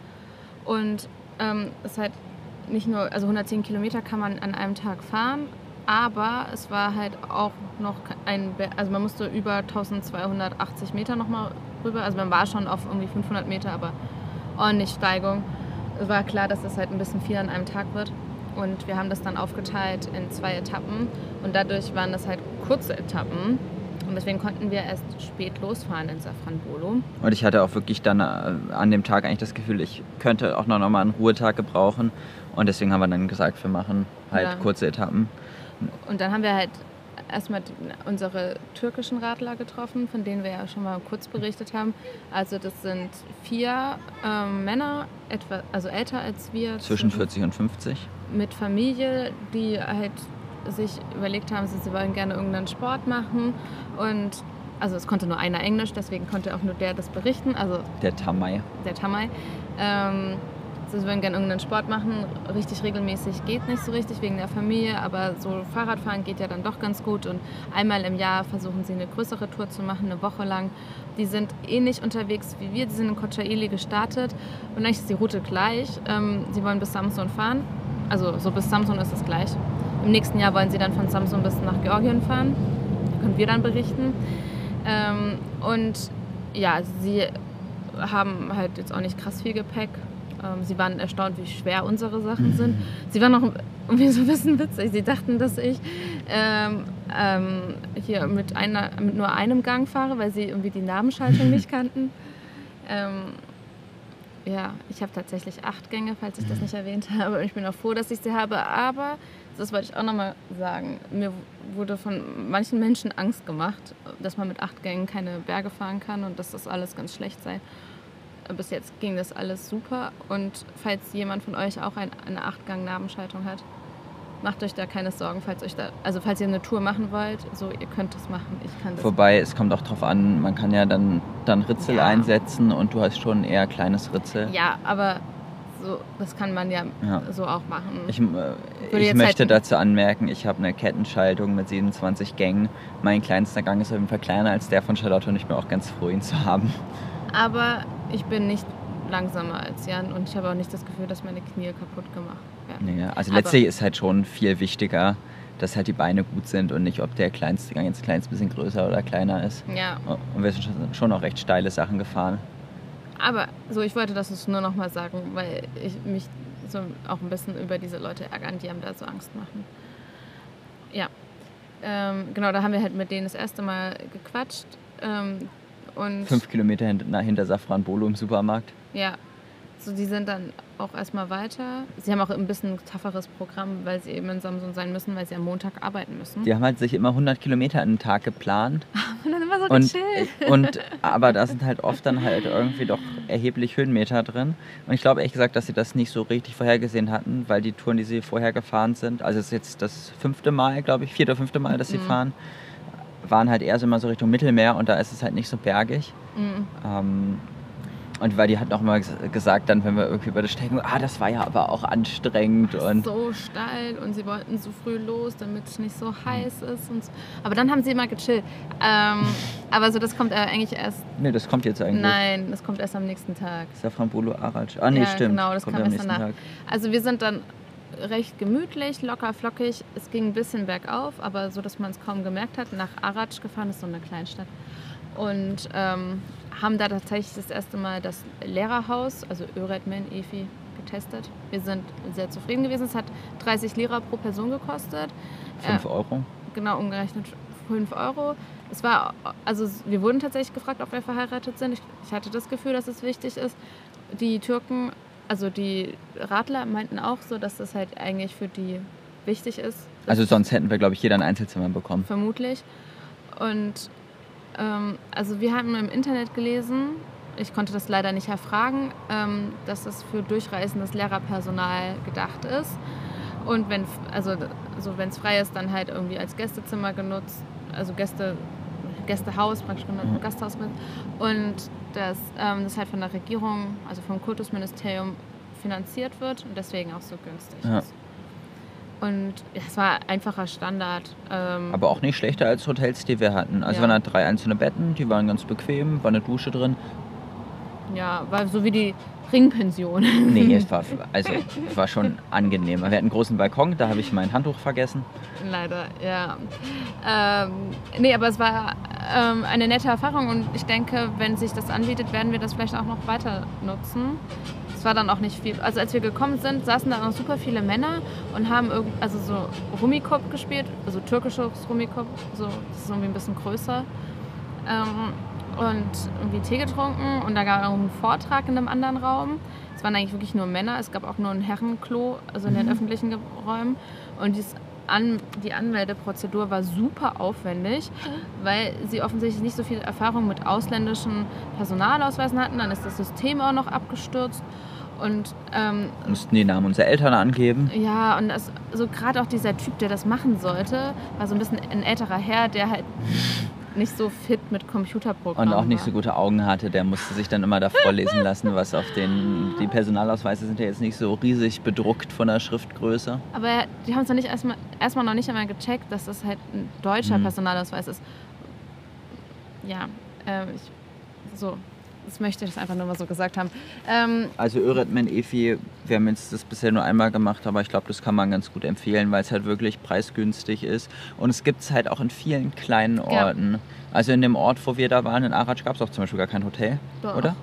Und ähm, es ist halt nicht nur, also 110 Kilometer kann man an einem Tag fahren, aber es war halt auch noch ein, also man musste über 1280 Meter nochmal rüber. Also man war schon auf irgendwie 500 Meter, aber ordentlich Steigung. Es war klar, dass es halt ein bisschen viel an einem Tag wird. Und wir haben das dann aufgeteilt in zwei Etappen. Und dadurch waren das halt kurze Etappen. Und deswegen konnten wir erst spät losfahren in Safranbolo. Und ich hatte auch wirklich dann äh, an dem Tag eigentlich das Gefühl, ich könnte auch noch mal einen Ruhetag gebrauchen. Und deswegen haben wir dann gesagt, wir machen halt Ja. kurze Etappen. Und dann haben wir halt erstmal unsere türkischen Radler getroffen, von denen wir ja schon mal kurz berichtet haben. Also das sind vier ähm, Männer, etwa, also älter als wir. Zwischen 40 und 50. mit Familie, die halt sich überlegt haben, sie sie wollen gerne irgendeinen Sport machen. Und also es konnte nur einer Englisch, deswegen konnte auch nur der das berichten, also Der Tamay. der Tamay. Ähm, Sie würden gerne irgendeinen Sport machen. Richtig regelmäßig geht nicht so richtig wegen der Familie, aber so Fahrradfahren geht ja dann doch ganz gut. Und einmal im Jahr versuchen sie eine größere Tour zu machen, eine Woche lang. Die sind ähnlich unterwegs wie wir. Die sind in Kocaeli gestartet und eigentlich ist die Route gleich. Ähm, sie wollen bis Samson fahren. Also so bis Samson ist es gleich. Im nächsten Jahr wollen sie dann von Samson bis nach Georgien fahren. Da können wir dann berichten. Ähm, und ja, sie haben halt jetzt auch nicht krass viel Gepäck. Ähm, sie waren erstaunt, wie schwer unsere Sachen Mhm. sind. Sie waren auch irgendwie so ein bisschen witzig. Sie dachten, dass ich ähm, ähm, hier mit, einer, mit nur einem Gang fahre, weil sie irgendwie die Namensschaltung nicht kannten. Ähm, ja, ich habe tatsächlich acht Gänge, falls ich das nicht erwähnt habe. Und ich bin auch froh, dass ich sie habe. Aber, das wollte ich auch nochmal sagen, mir wurde von manchen Menschen Angst gemacht, dass man mit acht Gängen keine Berge fahren kann und dass das alles ganz schlecht sei. Bis jetzt ging das alles super. Und falls jemand von euch auch ein, eine Achtgang-Nabenschaltung hat, macht euch da keine Sorgen, falls euch da, also falls ihr eine Tour machen wollt, so ihr könnt das machen. Ich kann das. Wobei, es kommt auch drauf an, man kann ja dann, dann Ritzel Ja. einsetzen und du hast schon eher kleines Ritzel. Ja, aber so, das kann man ja, Ja. so auch machen. Ich, äh, ich möchte halt- dazu anmerken, ich habe eine Kettenschaltung mit 27 Gängen. Mein kleinster Gang ist auf jeden Fall kleiner als der von Charlotte und ich bin auch ganz froh, ihn zu haben. Aber ich bin nicht langsamer als Jan und ich habe auch nicht das Gefühl, dass meine Knie kaputt gemacht werden. Nee, also Aber- letztlich ist halt schon viel wichtiger, dass halt die Beine gut sind und nicht, ob der kleinste Gang jetzt ein kleines bisschen größer oder kleiner ist. Ja, Und wir sind schon- auch recht steile Sachen gefahren. aber so, ich wollte das jetzt nur noch mal sagen, weil ich mich so auch ein bisschen über diese Leute ärgern, die einem da so Angst machen. Ja, ähm, genau, da haben wir halt mit denen das erste Mal gequatscht. Ähm, und Fünf Kilometer hint na, hinter Safran Bolo im Supermarkt. Ja, so die sind dann auch erstmal weiter. Sie haben auch ein bisschen tougheres Programm, weil sie eben in Samsung sein müssen, weil sie am Montag arbeiten müssen. Die haben halt sich immer 100 Kilometer an den Tag geplant. Und dann immer so Und, gechillt. und, aber da sind halt oft dann halt irgendwie doch erheblich Höhenmeter drin. Und ich glaube ehrlich gesagt, dass sie das nicht so richtig vorhergesehen hatten, weil die Touren, die sie vorher gefahren sind, also es ist jetzt das fünfte Mal, glaube ich, vierte oder fünfte Mal, dass sie Mhm. fahren, waren halt eher so immer so Richtung Mittelmeer und da ist es halt nicht so bergig. Mhm. Ähm, und weil die hatten auch mal ges- gesagt, dann, wenn wir irgendwie über das Stecken, ah, das war ja aber auch anstrengend und so steil und sie wollten so früh los, damit es nicht so heiß ist. Und so. Aber dann haben sie immer gechillt. Ähm, aber so, das kommt äh, eigentlich erst. nee, das kommt jetzt eigentlich. Nein, das kommt erst am nächsten Tag. Safran Bolo Araj. Ah, nee, Ja, stimmt. genau, das kommt kam am erst nächsten danach. Tag. Also wir sind dann recht gemütlich, locker flockig. Es ging ein bisschen bergauf, aber so, dass man es kaum gemerkt hat. Nach Arad gefahren ist so eine Kleinstadt. Und ähm, haben da tatsächlich das erste Mal das Lehrerhaus, also Öredmen, EFI, getestet. Wir sind sehr zufrieden gewesen. Es hat 30 Lira pro Person gekostet. Fünf Äh, Euro. genau umgerechnet 5 Euro. Es war, also wir wurden tatsächlich gefragt, ob wir verheiratet sind. Ich, ich hatte das Gefühl, dass es wichtig ist. Die Türken, also die Radler meinten auch so, dass das halt eigentlich für die wichtig ist. Also sonst hätten wir, glaube ich, jeder ein Einzelzimmer bekommen. Vermutlich. Und ähm, also wir haben im Internet gelesen, ich konnte das leider nicht erfragen, ähm, dass es für durchreisendes Lehrerpersonal gedacht ist. Und wenn also, also wenn es frei ist, dann halt irgendwie als Gästezimmer genutzt, also Gäste, Gästehaus praktisch genutzt, Mhm. Gasthaus genutzt. Und dass ähm, das halt von der Regierung, also vom Kultusministerium finanziert wird und deswegen auch so günstig Ja. ist. Und es war einfacher Standard. Ähm, Aber auch nicht schlechter als Hotels, die wir hatten. Also Ja. waren halt drei einzelne Betten, die waren ganz bequem, war eine Dusche drin. Ja, war so wie die Ringpension. Nee, es war, also, es war schon angenehmer. Wir hatten einen großen Balkon, da habe ich mein Handtuch vergessen. Leider, ja. Ähm, nee, aber es war ähm, eine nette Erfahrung und ich denke, wenn sich das anbietet, werden wir das vielleicht auch noch weiter nutzen. Es war dann auch nicht viel. Also als wir gekommen sind, saßen da noch super viele Männer und haben also so Rummikop gespielt, also türkisches Rummikop, so, das ist irgendwie ein bisschen größer. Ähm, und irgendwie Tee getrunken und da gab es einen Vortrag in einem anderen Raum. Es waren eigentlich wirklich nur Männer, es gab auch nur ein Herrenklo, also in den öffentlichen Ge- Räumen. Und dies an, die Anmeldeprozedur war super aufwendig, weil sie offensichtlich nicht so viel Erfahrung mit ausländischen Personalausweisen hatten. Dann ist das System auch noch abgestürzt. Und ähm, Mussten die Namen unserer Eltern angeben. ja, und das, so gerade auch dieser Typ, der das machen sollte, war so ein bisschen ein älterer Herr, der halt nicht so fit mit Computerprogrammen Und auch nicht war. so gute Augen hatte, der musste sich dann immer da vorlesen lassen, was auf den. Die Personalausweise sind ja jetzt nicht so riesig bedruckt von der Schriftgröße. Aber die haben es noch nicht erstmal erstmal noch nicht einmal gecheckt, dass das halt ein deutscher Mhm. Personalausweis ist. Ja, ähm, ich, so, das möchte ich das einfach nur mal so gesagt haben. Ähm, Also Öğretmen Efi, wir haben jetzt das bisher nur einmal gemacht, aber ich glaube, das kann man ganz gut empfehlen, weil es halt wirklich preisgünstig ist. Und es gibt es halt auch in vielen kleinen Ja. Orten. Also in dem Ort, wo wir da waren, in Aratsch, gab es auch zum Beispiel gar kein Hotel, Doch. oder?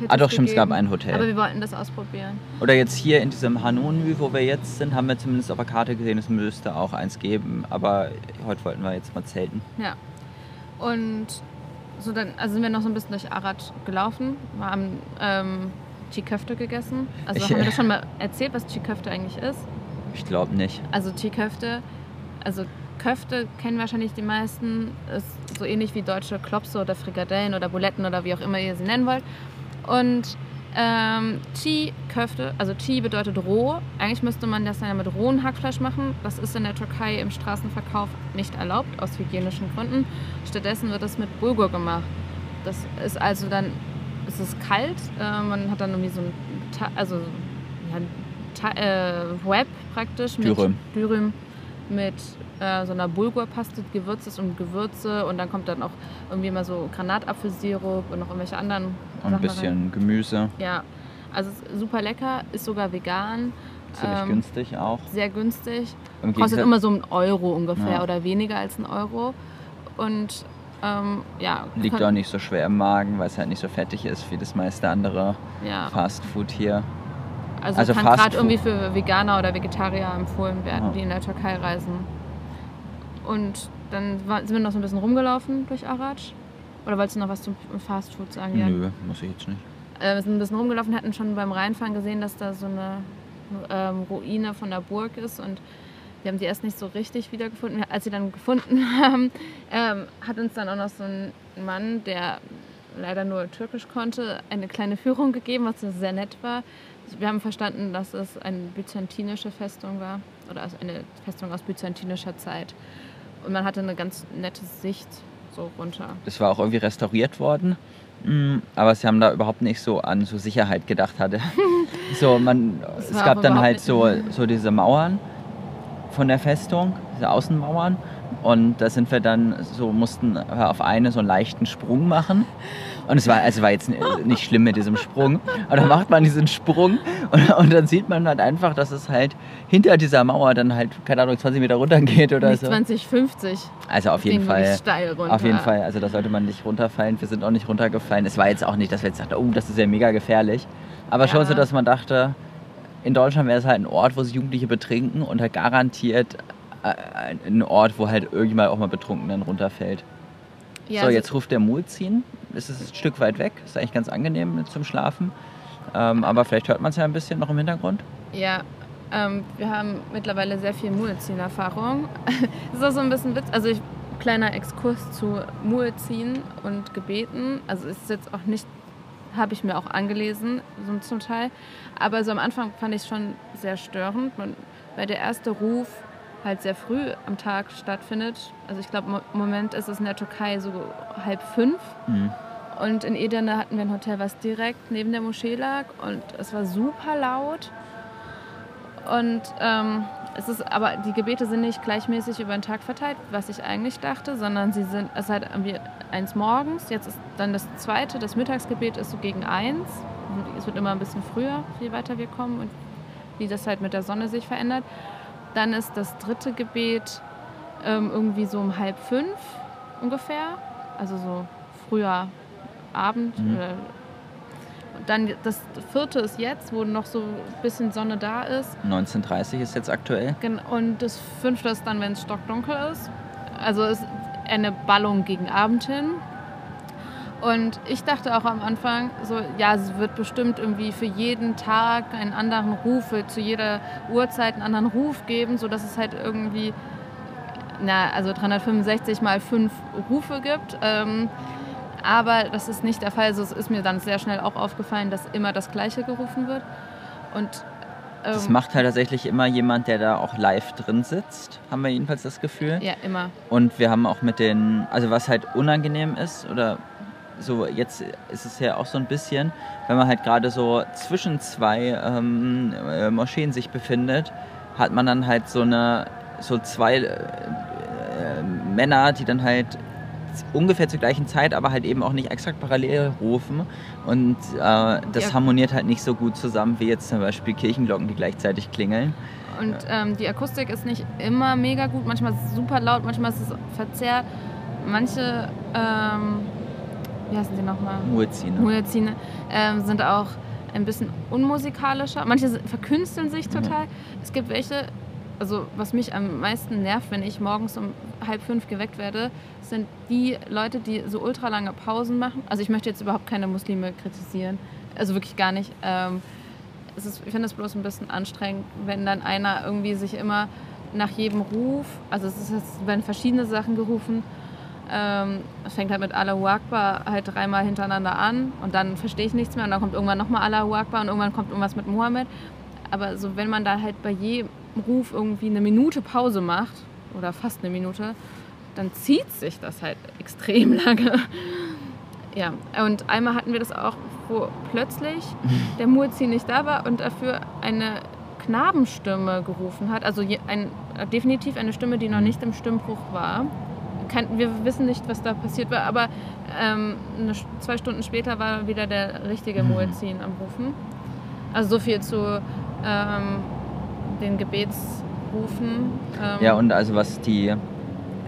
hätte Ah doch, es stimmt, es gab ein Hotel. Aber wir wollten das ausprobieren. Oder jetzt hier in diesem Hanunü, wo wir jetzt sind, haben wir zumindest auf der Karte gesehen, es müsste auch eins geben. Aber heute wollten wir jetzt mal zelten. Ja. Und so dann, also sind wir noch so ein bisschen durch Arad gelaufen. Wir haben ähm, Chiköfte gegessen. Also Ich- haben wir das schon mal erzählt, was Chiköfte eigentlich ist? Ich glaube nicht. Also Chiköfte, also Köfte kennen wahrscheinlich die meisten, ist so ähnlich wie deutsche Klopse oder Frikadellen oder Buletten oder wie auch immer ihr sie nennen wollt. Und ähm, Chi-Köfte, also Chi bedeutet roh. Eigentlich müsste man das dann ja mit rohem Hackfleisch machen. Das ist in der Türkei im Straßenverkauf nicht erlaubt, aus hygienischen Gründen. Stattdessen wird das mit Bulgur gemacht. Das ist also dann, es ist kalt, äh, man hat dann irgendwie so ein, Ta also ja, Ta äh, Web praktisch mit Dürüm. Dürüm mit äh, so einer Bulgurpaste, gewürzt ist und Gewürze und dann kommt dann auch irgendwie mal so Granatapfelsirup und noch irgendwelche anderen Und ein bisschen Gemüse. rein. Ja, also super lecker, ist sogar vegan, Ziemlich Ähm, günstig auch. sehr günstig, Im kostet immer so einen Euro ungefähr Ja. oder weniger als einen Euro und ähm, ja, Liegt auch nicht so schwer im Magen, weil es halt nicht so fettig ist wie das meiste andere ja, Fast Food hier. also, also kann gerade irgendwie für Veganer oder Vegetarier empfohlen werden, Ja. die in der Türkei reisen. Und dann sind wir noch so ein bisschen rumgelaufen durch Aratsch. Oder wolltest du noch was zum Fast Food sagen? Nö, muss ich jetzt nicht. Äh, wir sind ein bisschen rumgelaufen, hatten schon beim Reinfahren gesehen, dass da so eine ähm, Ruine von der Burg ist und wir haben die erst nicht so richtig wiedergefunden. Als sie dann gefunden haben, ähm, hat uns dann auch noch so ein Mann, der leider nur Türkisch konnte, eine kleine Führung gegeben, was sehr nett war. Wir haben verstanden, dass es eine byzantinische Festung war oder also eine Festung aus byzantinischer Zeit. Und man hatte eine ganz nette Sicht so runter. Das war auch irgendwie restauriert worden. Mm, Aber sie haben da überhaupt nicht so an so Sicherheit gedacht hatte. so, man, es gab dann halt so, so diese Mauern von der Festung, diese Außenmauern. Und da sind wir dann so, mussten auf eine so einen leichten Sprung machen. Und es war, also war jetzt nicht schlimm mit diesem Sprung. Aber dann macht man diesen Sprung und, und dann sieht man halt einfach, dass es halt hinter dieser Mauer dann halt, keine Ahnung, 20 Meter runter geht oder Nicht so. 2050 Also auf jeden Fall. steil runter. Auf jeden Fall, also da sollte man nicht runterfallen. Wir sind auch nicht runtergefallen. Es war jetzt auch nicht, dass wir jetzt dachten, oh, das ist ja mega gefährlich. Aber schon Ja. so, dass man dachte, in Deutschland wäre es halt ein Ort, wo sich Jugendliche betrinken und halt garantiert äh, ein Ort, wo halt irgendjemand auch mal betrunken dann runterfällt. Ja, so, also- jetzt ruft der Mulzin. Es ist ein Stück weit weg. Ist eigentlich ganz angenehm zum Schlafen. Ähm, aber vielleicht hört man es ja ein bisschen noch im Hintergrund. Ja, ähm, wir haben mittlerweile sehr viel Muezzin-Erfahrung. das ist auch so ein bisschen Witz. Also ich, kleiner Exkurs zu Muezzin und Gebeten. Also ist jetzt auch nicht, habe ich mir auch angelesen, so zum Teil. Aber so am Anfang fand ich es schon sehr störend, man, weil der erste Ruf halt sehr früh am Tag stattfindet. Also ich glaube, im Moment ist es in der Türkei so halb fünf. Mhm. Und in Edirne hatten wir ein Hotel, was direkt neben der Moschee lag und es war super laut. Und ähm, es ist, aber die Gebete sind nicht gleichmäßig über den Tag verteilt, was ich eigentlich dachte, sondern sie sind, es ist halt irgendwie eins morgens, jetzt ist dann das zweite, das Mittagsgebet ist so gegen eins. Und Es wird immer ein bisschen früher, je weiter wir kommen und wie das halt mit der Sonne sich verändert. Dann ist das dritte Gebet ähm, irgendwie so um halb fünf ungefähr, also so früher Abend. Mhm. Oder und dann das vierte ist jetzt, wo noch so ein bisschen Sonne da ist. 1930 ist jetzt aktuell. Und das fünfte ist dann, wenn es stockdunkel ist. Also ist eine Ballung gegen Abend hin. Und ich dachte auch am Anfang, so, ja, es wird bestimmt irgendwie für jeden Tag einen anderen Ruf, zu jeder Uhrzeit einen anderen Ruf geben, sodass es halt irgendwie, na, also 365 mal fünf Rufe gibt. Ähm, aber das ist nicht der Fall. Also es ist mir dann sehr schnell auch aufgefallen, dass immer das Gleiche gerufen wird. Und Das Ähm, macht halt tatsächlich immer jemand, der da auch live drin sitzt, haben wir jedenfalls das Gefühl. Ja, immer. Und wir haben auch mit den, also was halt unangenehm ist, oder so jetzt ist es ja auch so ein bisschen, wenn man halt gerade so zwischen zwei ähm, äh, Moscheen sich befindet, hat man dann halt so eine, so zwei äh, äh, Männer, die dann halt ungefähr zur gleichen Zeit, aber halt eben auch nicht exakt parallel rufen. Und äh, das Ja. harmoniert halt nicht so gut zusammen wie jetzt zum Beispiel Kirchenglocken, die gleichzeitig klingeln. Und ähm, die Akustik ist nicht immer mega gut, manchmal ist es super laut, manchmal ist es verzerrt. Manche, ähm, wie heißen sie nochmal? Muezzine. Muezzine, ähm, sind auch ein bisschen unmusikalischer. Manche verkünsteln sich total. Es gibt welche, also was mich am meisten nervt, wenn ich morgens um halb fünf geweckt werde, sind die Leute, die so ultra lange Pausen machen. Also ich möchte jetzt überhaupt keine Muslime kritisieren. Also wirklich gar nicht. Ähm, ist, ich finde es bloß ein bisschen anstrengend, wenn dann einer irgendwie sich immer nach jedem Ruf, also es ist werden verschiedene Sachen gerufen, ähm, es fängt halt mit Allahu Akbar halt dreimal hintereinander an und dann verstehe ich nichts mehr und dann kommt irgendwann nochmal Allahu Akbar und irgendwann kommt irgendwas mit Mohammed. Aber so wenn man da halt bei jedem Ruf irgendwie eine Minute Pause macht oder fast eine Minute, dann zieht sich das halt extrem lange. Ja, und einmal hatten wir das auch, wo plötzlich der Muezzin nicht da war und dafür eine Knabenstimme gerufen hat. Also ein, definitiv eine Stimme, die noch nicht im Stimmbruch war. Kein, wir wissen nicht, was da passiert war, aber ähm, eine, zwei Stunden später war wieder der richtige Mhm. Muezzin am Rufen. Also so viel zu ähm, den Gebetsrufen. Ähm, Ja, und also was die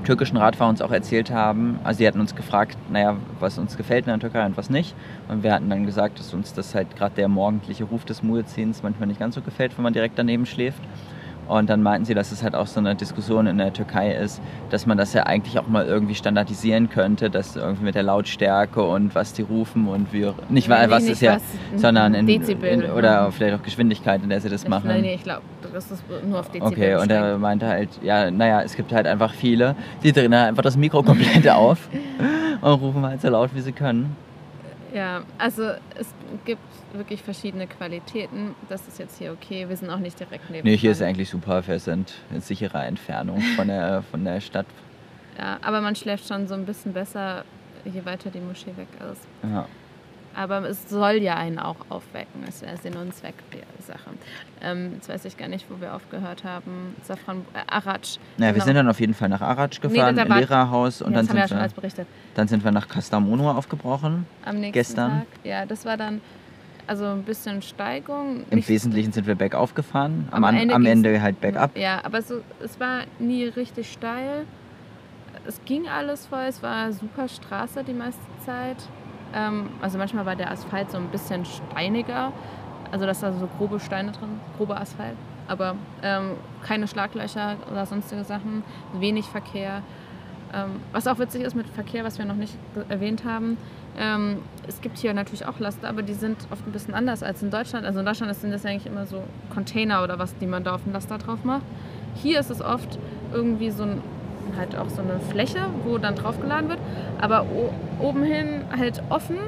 türkischen Radfahrer uns auch erzählt haben, also sie hatten uns gefragt, naja, was uns gefällt in der Türkei und was nicht. Und wir hatten dann gesagt, dass uns das halt gerade der morgendliche Ruf des Muezzins manchmal nicht ganz so gefällt, wenn man direkt daneben schläft. Und dann meinten sie, dass es halt auch so eine Diskussion in der Türkei ist, dass man das ja eigentlich auch mal irgendwie standardisieren könnte, dass irgendwie mit der Lautstärke und was die rufen und wie nicht weil Nee, was nicht ist ja, was, sondern in, Dezibel, in, oder ja. vielleicht auch Geschwindigkeit, in der sie das Ich, machen. nee, nee, ich glaube, das ist nur auf Dezibel Okay, und er meinte halt, ja, naja, es gibt halt einfach viele, die drehen halt einfach das Mikro komplett auf und rufen halt so laut, wie sie können. Ja, also es gibt wirklich verschiedene Qualitäten. Das ist jetzt hier okay. Wir sind auch nicht direkt neben. Nee, hier ist eigentlich super, wir sind in sicherer Entfernung von der, von der Stadt. Ja, aber man schläft schon so ein bisschen besser, je weiter die Moschee weg ist. Ja. Aber es soll ja einen auch aufwecken. Das ist ja Sinn und Zweck der Sache. Ähm, jetzt weiß ich gar nicht, wo wir aufgehört haben. Safran, äh, Aratsch. Naja, wir Genau. sind dann auf jeden Fall nach Aratsch gefahren, war- Lehrerhaus und ja, dann, haben wir ja sind schon wir, alles berichtet. dann sind wir nach Kastamonu aufgebrochen. Am nächsten Gestern. Tag. Ja, das war dann also ein bisschen Steigung. Im Nicht- Wesentlichen sind wir bergauf gefahren, am, Am Ende am Ende halt bergab. Ja, aber so, es war nie richtig steil. Es ging alles voll, es war super Straße die meiste Zeit. Ähm, also manchmal war der Asphalt so ein bisschen steiniger. Also dass da so grobe Steine drin, grober Asphalt. Aber ähm, keine Schlaglöcher oder sonstige Sachen, wenig Verkehr. Ähm, was auch witzig ist mit Verkehr, was wir noch nicht erwähnt haben, ähm, es gibt hier natürlich auch Laster, aber die sind oft ein bisschen anders als in Deutschland. Also in Deutschland sind das eigentlich immer so Container oder was, die man da auf den Laster drauf macht. Hier ist es oft irgendwie so ein, halt auch so eine Fläche, wo dann draufgeladen wird, aber oben hin halt offen.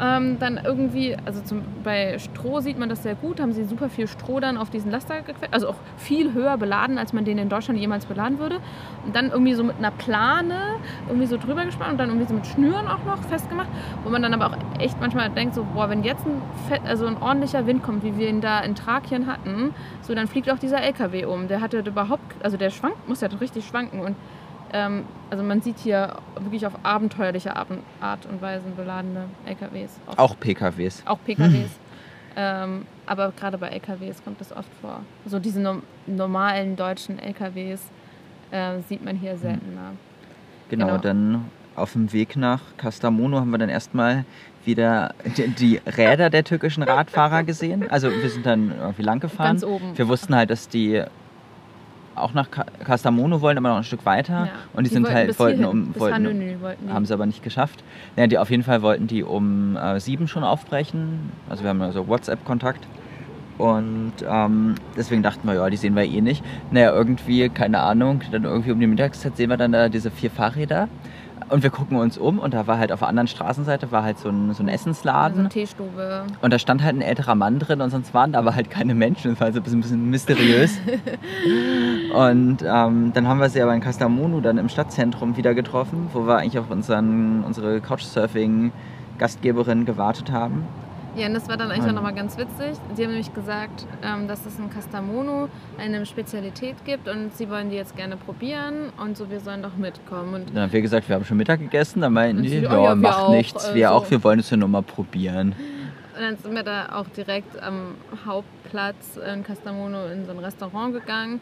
Ähm, dann irgendwie, also zum, bei Stroh sieht man das sehr gut, haben sie super viel Stroh dann auf diesen Laster gequetscht, also auch viel höher beladen, als man den in Deutschland jemals beladen würde. Und dann irgendwie so mit einer Plane irgendwie so drüber gespannt und dann irgendwie so mit Schnüren auch noch festgemacht, wo man dann aber auch echt manchmal denkt, so, boah, wenn jetzt ein, Fett, also ein ordentlicher Wind kommt, wie wir ihn da in Thrakien hatten, so dann fliegt auch dieser LKW um. Der hatte überhaupt, also der schwankt, muss ja richtig schwanken und also man sieht hier wirklich auf abenteuerliche Art und- Weise beladene LKWs. Oft. Auch PKWs. Auch PKWs. ähm, aber gerade bei LKWs kommt das oft vor. So diese no normalen deutschen LKWs äh, sieht man hier seltener. Genau, Genau. dann auf dem Weg nach Kastamonu haben wir dann erstmal wieder die, die Räder der türkischen Radfahrer gesehen. Also wir sind dann irgendwie lang gefahren. Ganz oben. Wir wussten halt, dass die auch nach Kastamonu wollen, aber noch ein Stück weiter. Ja. Und die, sind wollten halt wollten hierhin, um wollten, Hanönü wollten die. haben sie aber nicht geschafft. Ja, die auf jeden Fall wollten die um äh, sieben schon aufbrechen. Also wir haben also WhatsApp-Kontakt. Und ähm, deswegen dachten wir, ja, die sehen wir eh nicht. Naja, irgendwie, keine Ahnung, dann irgendwie um die Mittagszeit sehen wir dann da diese vier Fahrräder. Und wir gucken uns um und da war halt auf der anderen Straßenseite war halt so ein, so ein So Essensladen. eine Teestube. Und da stand halt ein älterer Mann drin und sonst waren da aber halt keine Menschen. Das war also ein bisschen, mysteriös. und ähm, dann haben wir sie aber in Castamonu dann im Stadtzentrum wieder getroffen, wo wir eigentlich auf unseren, unsere Couchsurfing-Gastgeberin gewartet haben. Ja, und das war dann eigentlich auch nochmal ganz witzig. Sie haben nämlich gesagt, ähm, dass es in Castamono eine Spezialität gibt und sie wollen die jetzt gerne probieren und so, wir sollen doch mitkommen. Und Dann haben wir gesagt, wir haben schon Mittag gegessen. Dann meinten die, ja, oh ja, wir macht auch, nichts. äh, Wir so. auch, wir wollen es ja nur mal probieren. Und dann sind wir da auch direkt am Hauptplatz in Castamono in so ein Restaurant gegangen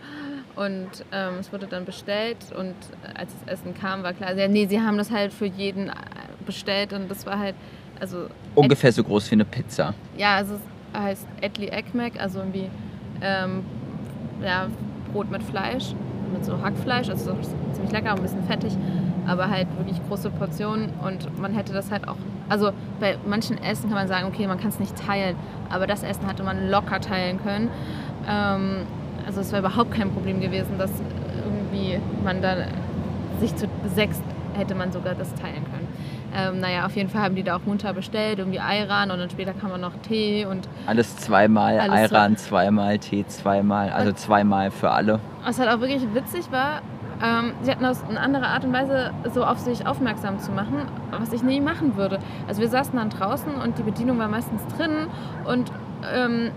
und ähm, es wurde dann bestellt und als das Essen kam, war klar, ja, nee, sie haben das halt für jeden äh, bestellt und das war halt, also Ungefähr so groß wie eine Pizza. ja, also es heißt Etli Ekmek, also irgendwie ähm, ja, Brot mit Fleisch, mit so Hackfleisch, also so ziemlich lecker, ein bisschen fettig, aber halt wirklich große Portionen und man hätte das halt auch, also bei manchen Essen kann man sagen, okay, man kann es nicht teilen, aber das Essen hätte man locker teilen können. Ähm, also es wäre überhaupt kein Problem gewesen, dass irgendwie man da sich zu sechs hätte man sogar das teilen können. Ähm, naja, auf jeden Fall haben die da auch munter bestellt, irgendwie Ayran und dann später kam noch Tee und Alles zweimal, Alles so. Ayran zweimal, Tee zweimal, also zweimal für alle. Was halt auch wirklich witzig war, ähm, sie hatten das eine andere Art und Weise, so auf sich aufmerksam zu machen, was ich nie machen würde. Also wir saßen dann draußen und die Bedienung war meistens drin und ähm,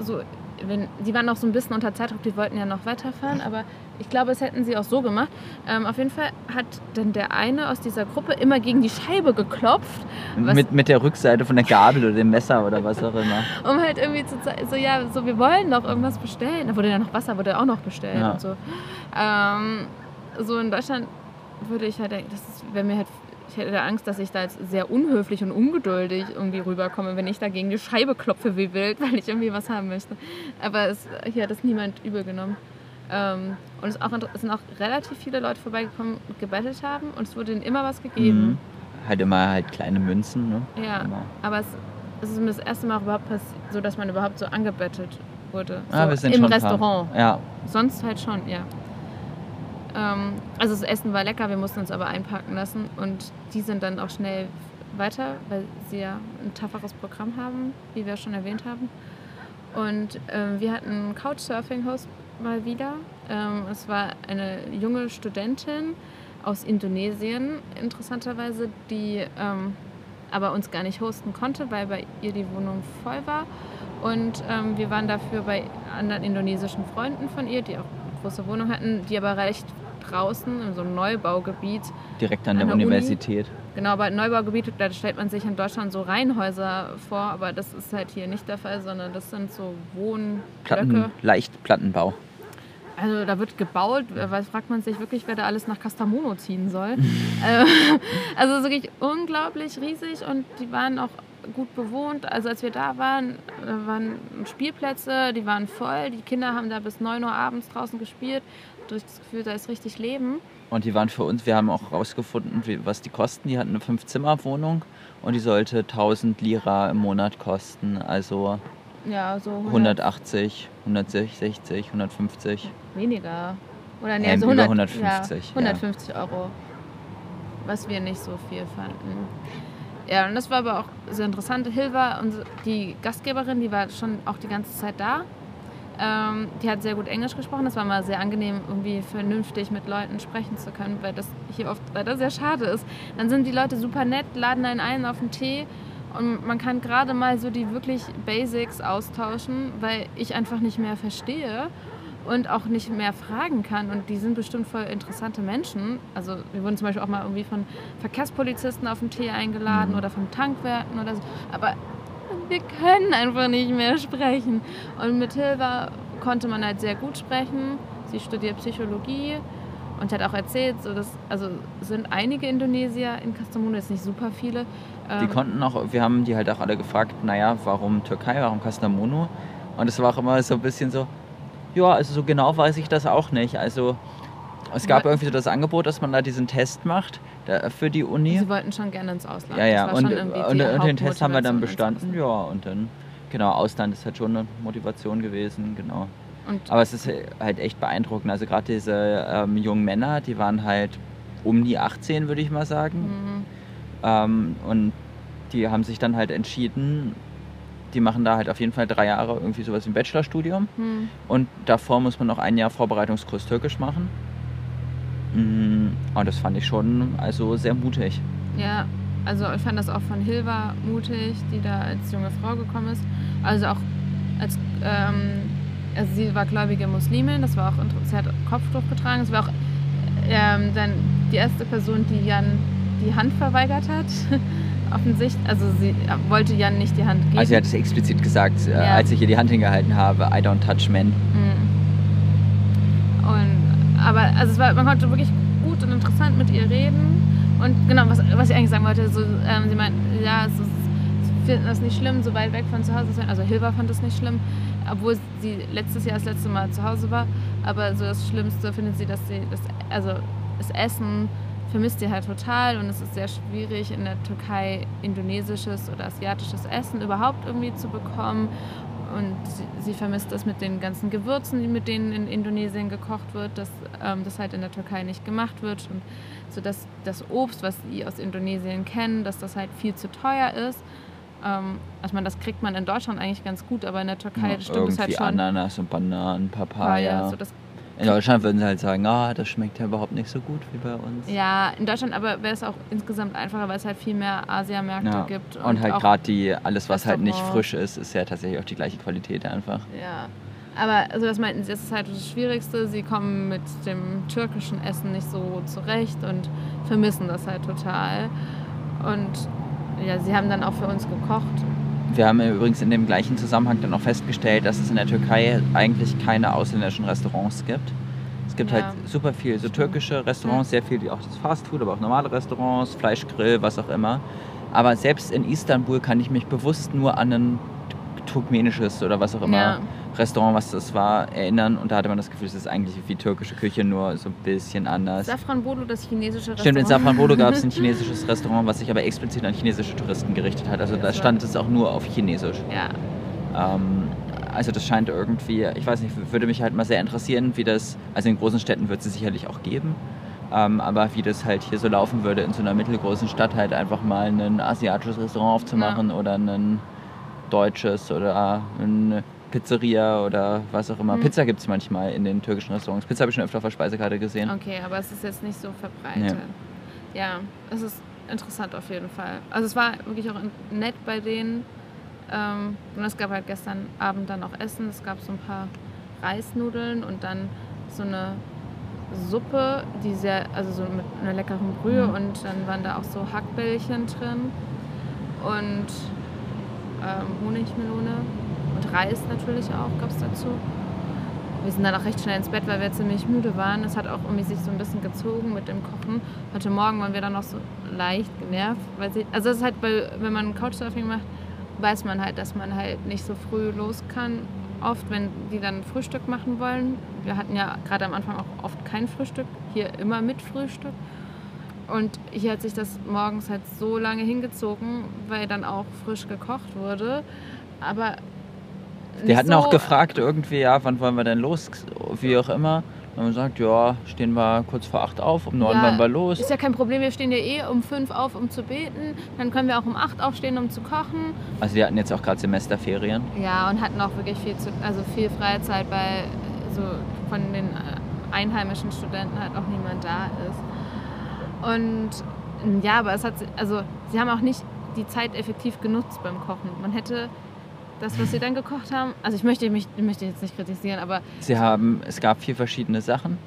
so, wenn, die waren noch so ein bisschen unter Zeitdruck, die wollten ja noch weiterfahren, aber ich glaube, es hätten sie auch so gemacht. Ähm, auf jeden Fall hat dann der eine aus dieser Gruppe immer gegen die Scheibe geklopft, Mit, mit der Rückseite von der Gabel oder dem Messer oder was auch immer. um halt irgendwie zu zeigen, so ja, so wir wollen doch irgendwas bestellen. Da wurde ja noch Wasser, wurde auch noch bestellt Ja. und so. Ähm, so in Deutschland würde ich halt denken, das wäre mir halt, ich hätte Angst, dass ich da jetzt sehr unhöflich und ungeduldig irgendwie rüberkomme, wenn ich da gegen die Scheibe klopfe wie wild, weil ich irgendwie was haben möchte. Aber es, hier hat das niemand übel genommen. Ähm, und es, auch, es sind auch relativ viele Leute vorbeigekommen und gebettelt haben und es wurde ihnen immer was gegeben. Mhm. Halt immer halt kleine Münzen, ne? Ja, Immer. aber es, es ist mir das erste Mal überhaupt so dass man überhaupt so angebettelt wurde. So Ah, wir sind Im schon paar- Restaurant. Ja, Sonst halt schon, ja. Ähm, also das Essen war lecker, wir mussten uns aber einpacken lassen und die sind dann auch schnell weiter, weil sie ja ein tafferes Programm haben, wie wir schon erwähnt haben. Und ähm, wir hatten Couchsurfing-Host mal wieder. Ähm, es war eine junge Studentin aus Indonesien, interessanterweise, die ähm, aber uns gar nicht hosten konnte, weil bei ihr die Wohnung voll war. Und ähm, wir waren dafür bei anderen indonesischen Freunden von ihr, die auch eine große Wohnung hatten, die aber recht draußen in so einem Neubaugebiet, direkt an An der der Uni? Universität. genau, aber Neubaugebiet, da stellt man sich in Deutschland so Reihenhäuser vor, aber das ist halt hier nicht der Fall, sondern das sind so Wohnblöcke. Platten, leicht Plattenbau. Also da wird gebaut, weil fragt man sich wirklich, wer da alles nach Castamono ziehen soll. Äh, also es ist wirklich unglaublich riesig und die waren auch gut bewohnt. Also als wir da waren, da waren Spielplätze, die waren voll. Die Kinder haben da bis 9 Uhr abends draußen gespielt. Durch das Gefühl, da ist richtig Leben. Und die waren für uns, wir haben auch rausgefunden, was die kosten. Die hatten eine Fünf-Zimmer-Wohnung und die sollte 1000 Lira im Monat kosten. Also Ja, so 100 180, 160, 150. weniger. Oder nee, Ähm, also über 100, 150, Ja, 150 Euro. Was wir nicht so viel fanden. Ja, und das war aber auch sehr interessant. Hilva, die Gastgeberin, die war schon auch die ganze Zeit da. Ähm, die hat sehr gut Englisch gesprochen. Das war mal sehr angenehm, irgendwie vernünftig mit Leuten sprechen zu können, weil das hier oft leider sehr schade ist. Dann sind die Leute super nett, laden einen ein auf einen Tee und man kann gerade mal so die wirklich Basics austauschen, weil ich einfach nicht mehr verstehe und auch nicht mehr fragen kann. Und die sind bestimmt voll interessante Menschen. Also wir wurden zum Beispiel auch mal irgendwie von Verkehrspolizisten auf den Tee eingeladen Mhm. oder von Tankwärten oder so. Aber wir können einfach nicht mehr sprechen. Und mit Hilva konnte man halt sehr gut sprechen. Sie studiert Psychologie und hat auch erzählt, so dass, also sind einige Indonesier in Kastamonu, jetzt nicht super viele. Die ähm, konnten auch, wir haben die halt auch alle gefragt, naja, warum Türkei, warum Kastamonu? Und es war auch immer so ein bisschen so, ja, also so genau weiß ich das auch nicht. Also es gab irgendwie so das Angebot, dass man da diesen Test macht da, für die Uni. Sie wollten schon gerne ins Ausland. Ja, ja, und, und, und den Test haben wir dann bestanden. Ja, und dann, genau, Ausland ist halt schon eine Motivation gewesen, genau. Und Aber es ist halt echt beeindruckend. Also gerade diese ähm, jungen Männer, die waren halt um die 18, würde ich mal sagen. Mhm. Ähm, und die haben sich dann halt entschieden, die machen da halt auf jeden Fall drei Jahre irgendwie sowas wie ein Bachelorstudium. Hm. Und davor muss man noch ein Jahr Vorbereitungskurs Türkisch machen. Mm, Und das fand ich schon also sehr mutig. Ja, also ich fand das auch von Hilva mutig, die da als junge Frau gekommen ist. Also auch als, ähm, also sie war gläubige Muslimin, das war auch interessant. Sie hat Kopftuch getragen. Es war auch ähm, dann die erste Person, die Jan die Hand verweigert hat. Offensichtlich, also sie wollte Jan nicht die Hand geben. Also sie hat es explizit gesagt, äh, Ja. als ich ihr die Hand hingehalten habe, I don't touch men. Mhm. Und, aber also war, man konnte wirklich gut und interessant mit ihr reden. Und genau, was, was ich eigentlich sagen wollte, so, ähm, sie meint, ja, es ist, sie finden das nicht schlimm, so weit weg von zu Hause zu sein. Also Hilva fand das nicht schlimm, obwohl sie letztes Jahr das letzte Mal zu Hause war. Aber so das Schlimmste findet sie, dass sie das, also das Essen vermisst sie halt total und es ist sehr schwierig in der Türkei indonesisches oder asiatisches Essen überhaupt irgendwie zu bekommen. Und sie, vermisst das mit den ganzen Gewürzen, mit denen in Indonesien gekocht wird, dass ähm, das halt in der Türkei nicht gemacht wird. Und so dass das Obst, was sie aus Indonesien kennen, dass das halt viel zu teuer ist. Ähm, also man, das kriegt man in Deutschland eigentlich ganz gut, aber in der Türkei Ja, stimmt es halt schon. Ananas und Bananen, Papaya. So das, In Deutschland würden sie halt sagen, ah, das schmeckt ja überhaupt nicht so gut wie bei uns. ja, in Deutschland aber wäre es auch insgesamt einfacher, weil es halt viel mehr Asiamärkte Ja. gibt. Und, halt auch- gerade die, alles was halt nicht frisch ist, ist ja tatsächlich auch die gleiche Qualität einfach. Ja. Aber also das meinten sie, das ist halt das Schwierigste. Sie kommen mit dem türkischen Essen nicht so zurecht und vermissen das halt total. Und ja, sie haben dann auch für uns gekocht. Wir haben übrigens in dem gleichen Zusammenhang dann auch festgestellt, dass es in der Türkei eigentlich keine ausländischen Restaurants gibt. Es gibt Ja. halt super viel so türkische Restaurants, sehr viel, auch das Fastfood, aber auch normale Restaurants, Fleischgrill, was auch immer. Aber selbst in Istanbul kann ich mich bewusst nur an ein turkmenisches oder was auch immer Ja. Restaurant, was das war, erinnern. Und da hatte man das Gefühl, es ist eigentlich wie türkische Küche, nur so ein bisschen anders. Safranbolu, das chinesische Restaurant. Stimmt, in Safranbolu gab es ein chinesisches Restaurant, was sich aber explizit an chinesische Touristen gerichtet hat. Also da Das war- stand es auch nur auf Chinesisch. Ja, Ähm, also das scheint irgendwie, ich weiß nicht, würde mich halt mal sehr interessieren, wie das, also in großen Städten wird es sicherlich auch geben, ähm, aber wie das halt hier so laufen würde, in so einer mittelgroßen Stadt halt einfach mal ein asiatisches Restaurant aufzumachen oder ein deutsches oder eine Pizzeria oder was auch immer. Mhm. Pizza gibt es manchmal in den türkischen Restaurants. Pizza habe ich schon öfter auf der Speisekarte gesehen. okay, aber es ist jetzt nicht so verbreitet. Ja, es ist interessant auf jeden Fall. Also es war wirklich auch nett bei denen. Ähm, und es gab halt gestern Abend dann auch Essen. Es gab so ein paar Reisnudeln und dann so eine Suppe, die sehr, also so mit einer leckeren Brühe Mhm. und dann waren da auch so Hackbällchen drin und ähm, Honigmelone und Reis natürlich auch gab es dazu. Wir sind dann auch recht schnell ins Bett, weil wir ziemlich müde waren. Es hat auch irgendwie sich so ein bisschen gezogen mit dem Kochen. Heute Morgen waren wir dann noch so leicht genervt. Weil sie, also es ist halt, bei, wenn man Couchsurfing macht, weiß man halt, dass man halt nicht so früh los kann. Oft, wenn die dann Frühstück machen wollen. Wir hatten ja gerade am Anfang auch oft kein Frühstück. Hier immer mit Frühstück. Und hier hat sich das morgens halt so lange hingezogen, weil dann auch frisch gekocht wurde. Aber Die hatten so, auch gefragt irgendwie, ja, wann wollen wir denn los, wie auch immer. Und man sagt, ja, stehen wir kurz vor acht auf, um neun Ja, wollen wir los. Ist ja kein Problem, wir stehen ja eh um fünf auf, um zu beten. Dann können wir auch um acht aufstehen, um zu kochen. Also die hatten jetzt auch gerade Semesterferien. Ja, und hatten auch wirklich viel, zu, also viel Freizeit, weil so von den einheimischen Studenten halt auch niemand da ist. Und ja, aber es hat, also sie haben auch nicht die Zeit effektiv genutzt beim Kochen. Man hätte das, was sie dann gekocht haben, also ich möchte mich ich möchte jetzt nicht kritisieren, aber Sie haben, es gab vier verschiedene Sachen.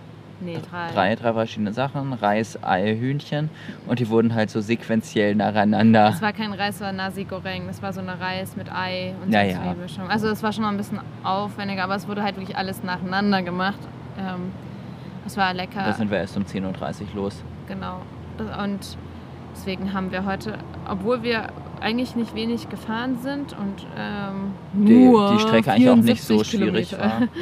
nee, drei. Drei, drei verschiedene Sachen. Reis, Ei, Hühnchen. Und die wurden halt so sequenziell nacheinander. Das war kein Reis, das war Nasi Goreng. Das war so eine Reis mit Ei und Ja, so ja. Zwiebelmischung. Also es war schon noch ein bisschen aufwendiger, aber es wurde halt wirklich alles nacheinander gemacht. Ähm, es war lecker. Da sind wir erst um 10.30 Uhr los. Genau. Und deswegen haben wir heute, obwohl wir eigentlich nicht wenig gefahren sind und ähm, Die, nur die Strecke eigentlich auch nicht so 74 schwierig Kilometer. war.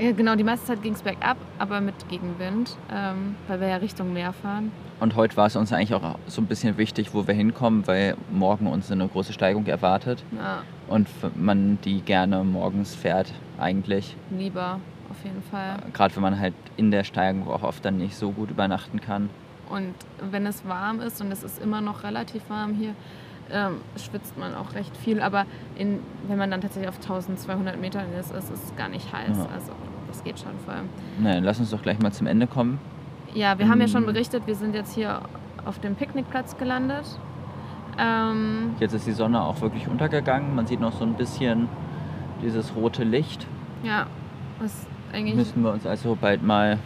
Ja, genau, die meiste Zeit ging es bergab, aber mit Gegenwind, ähm, weil wir ja Richtung Meer fahren. Und heute war es uns eigentlich auch so ein bisschen wichtig, wo wir hinkommen, weil morgen uns eine große Steigung erwartet. Ja, Und man die gerne morgens fährt, eigentlich. lieber auf jeden Fall. Gerade wenn man halt in der Steigung auch oft dann nicht so gut übernachten kann. Und wenn es warm ist, und es ist immer noch relativ warm hier, ähm, schwitzt man auch recht viel. Aber in, wenn man dann tatsächlich auf 1200 Metern ist, ist es gar nicht heiß. Ja. Also das geht schon voll. Na, lass uns doch gleich mal zum Ende kommen. Ja, wir haben ja schon Mm. berichtet, wir sind jetzt hier auf dem Picknickplatz gelandet. Ähm, Jetzt ist die Sonne auch wirklich untergegangen. Man sieht noch so ein bisschen dieses rote Licht. ja, was eigentlich Müssen wir uns also bald mal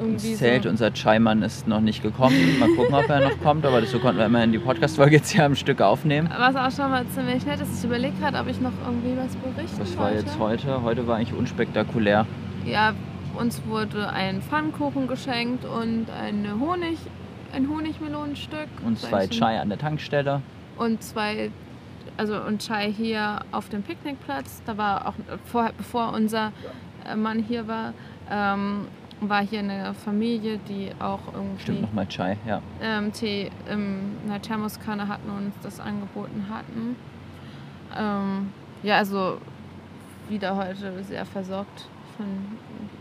ins Zelt. so... Unser Chaiman ist noch nicht gekommen. Mal gucken, ob er noch kommt. Aber so konnten wir immerhin die Podcast-Folge jetzt hier am Stück aufnehmen. Was auch schon mal ziemlich nett ist, ich überlege gerade, ob ich noch irgendwie was berichten Das war jetzt heute. Heute war eigentlich unspektakulär. Ja, uns wurde ein Pfannkuchen geschenkt und eine Honig, ein Honigmelonenstück. Und zwei Chai an der Tankstelle. Und zwei, also und Chai hier auf dem Picknickplatz. Da war auch vorher, bevor unser äh, Mann hier war, ähm, war hier eine Familie, die auch irgendwie Stimmt nochmal Chai, ja. ähm, Tee in einer Thermoskanne hatten und uns das angeboten hatten. Ähm, ja, also wieder heute sehr versorgt von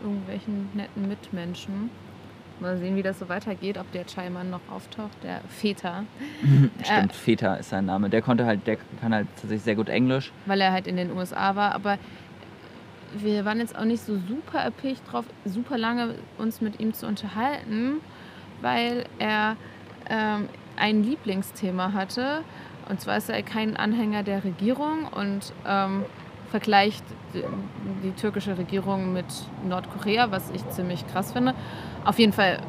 irgendwelchen netten Mitmenschen. Mal sehen, wie das so weitergeht, ob der Chaiman noch auftaucht, der Väter, Stimmt, Feta ist sein Name. Der konnte halt, der kann halt tatsächlich sehr gut Englisch. weil er halt in den USA war. Aber wir waren jetzt auch nicht so super erpicht drauf, super lange uns mit ihm zu unterhalten, weil er ähm, ein Lieblingsthema hatte. Und zwar ist er kein Anhänger der Regierung und ähm, vergleicht die, die türkische Regierung mit Nordkorea, was ich ziemlich krass finde. Auf jeden Fall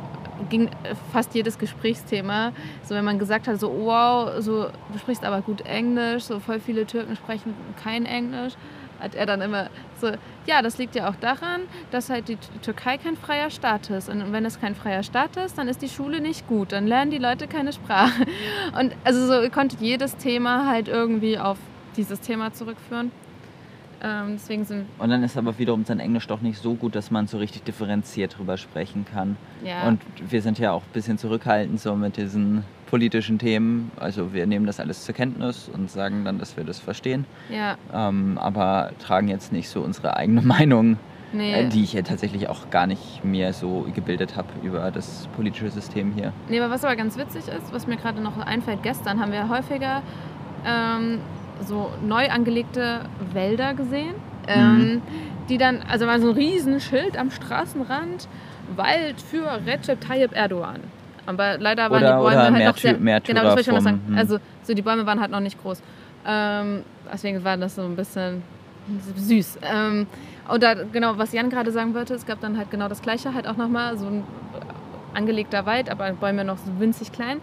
ging fast jedes Gesprächsthema, so wenn man gesagt hat, so wow, so du sprichst aber gut Englisch, so voll viele Türken sprechen kein Englisch, hat er dann immer so, ja, das liegt ja auch daran, dass halt die Türkei kein freier Staat ist. Und wenn es kein freier Staat ist, dann ist die Schule nicht gut. Dann lernen die Leute keine Sprache. Und also so ihr konntet jedes Thema halt irgendwie auf dieses Thema zurückführen. Ähm, deswegen sind, Und dann ist aber wiederum sein Englisch doch nicht so gut, dass man so richtig differenziert drüber sprechen kann. ja. Und wir sind ja auch ein bisschen zurückhaltend so mit diesen politischen Themen. Also wir nehmen das alles zur Kenntnis und sagen dann, dass wir das verstehen. ja, Ähm, aber tragen jetzt nicht so unsere eigene Meinung, nee. äh, die ich ja tatsächlich auch gar nicht mehr so gebildet habe über das politische System hier. Nee, aber was aber ganz witzig ist, was mir gerade noch einfällt, gestern haben wir häufiger ähm, so neu angelegte Wälder gesehen, ähm, die dann, also war so ein Riesenschild am Straßenrand, Wald für Recep Tayyip Erdogan. Aber leider waren Oder- die Bäume halt noch sehr, Märtyrer genau, das wollte ich schon sagen. hm. Also so die Bäume waren halt noch nicht groß. Ähm, deswegen war das so ein bisschen süß. Ähm, und da, genau, was Jan gerade sagen wollte, es gab dann halt genau das Gleiche, halt auch nochmal so ein angelegter Wald, aber Bäume noch so winzig klein.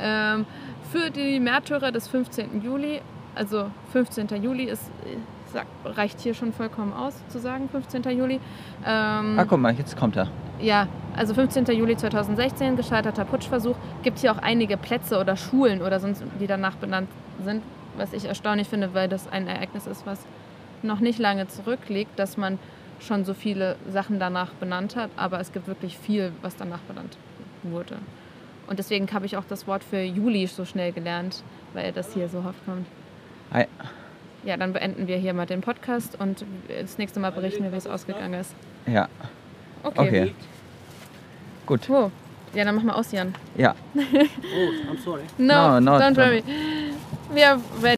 Ähm, für die Märtyrer des 15. Juli, also 15. Juli ist, ich sag, reicht hier schon vollkommen aus zu sagen, 15. Juli. Ähm, Ah, guck mal, jetzt kommt er. ja, also 15. Juli 2016, gescheiterter Putschversuch. Gibt hier auch einige Plätze oder Schulen oder sonst, die danach benannt sind, was ich erstaunlich finde, weil das ein Ereignis ist, was noch nicht lange zurückliegt, dass man schon so viele Sachen danach benannt hat, aber es gibt wirklich viel, was danach benannt wurde. Und deswegen habe ich auch das Wort für Juli so schnell gelernt, weil das hier so oft kommt. Hi. Ja, dann beenden wir hier mal den Podcast und das nächste Mal berichten wir, wie es ausgegangen ist. Ja, Okay. okay. Gut. Oh. Ja, dann mach mal aus, Jan. Ja. Oh, I'm sorry. No, No, no, don't no. worry. We are ready.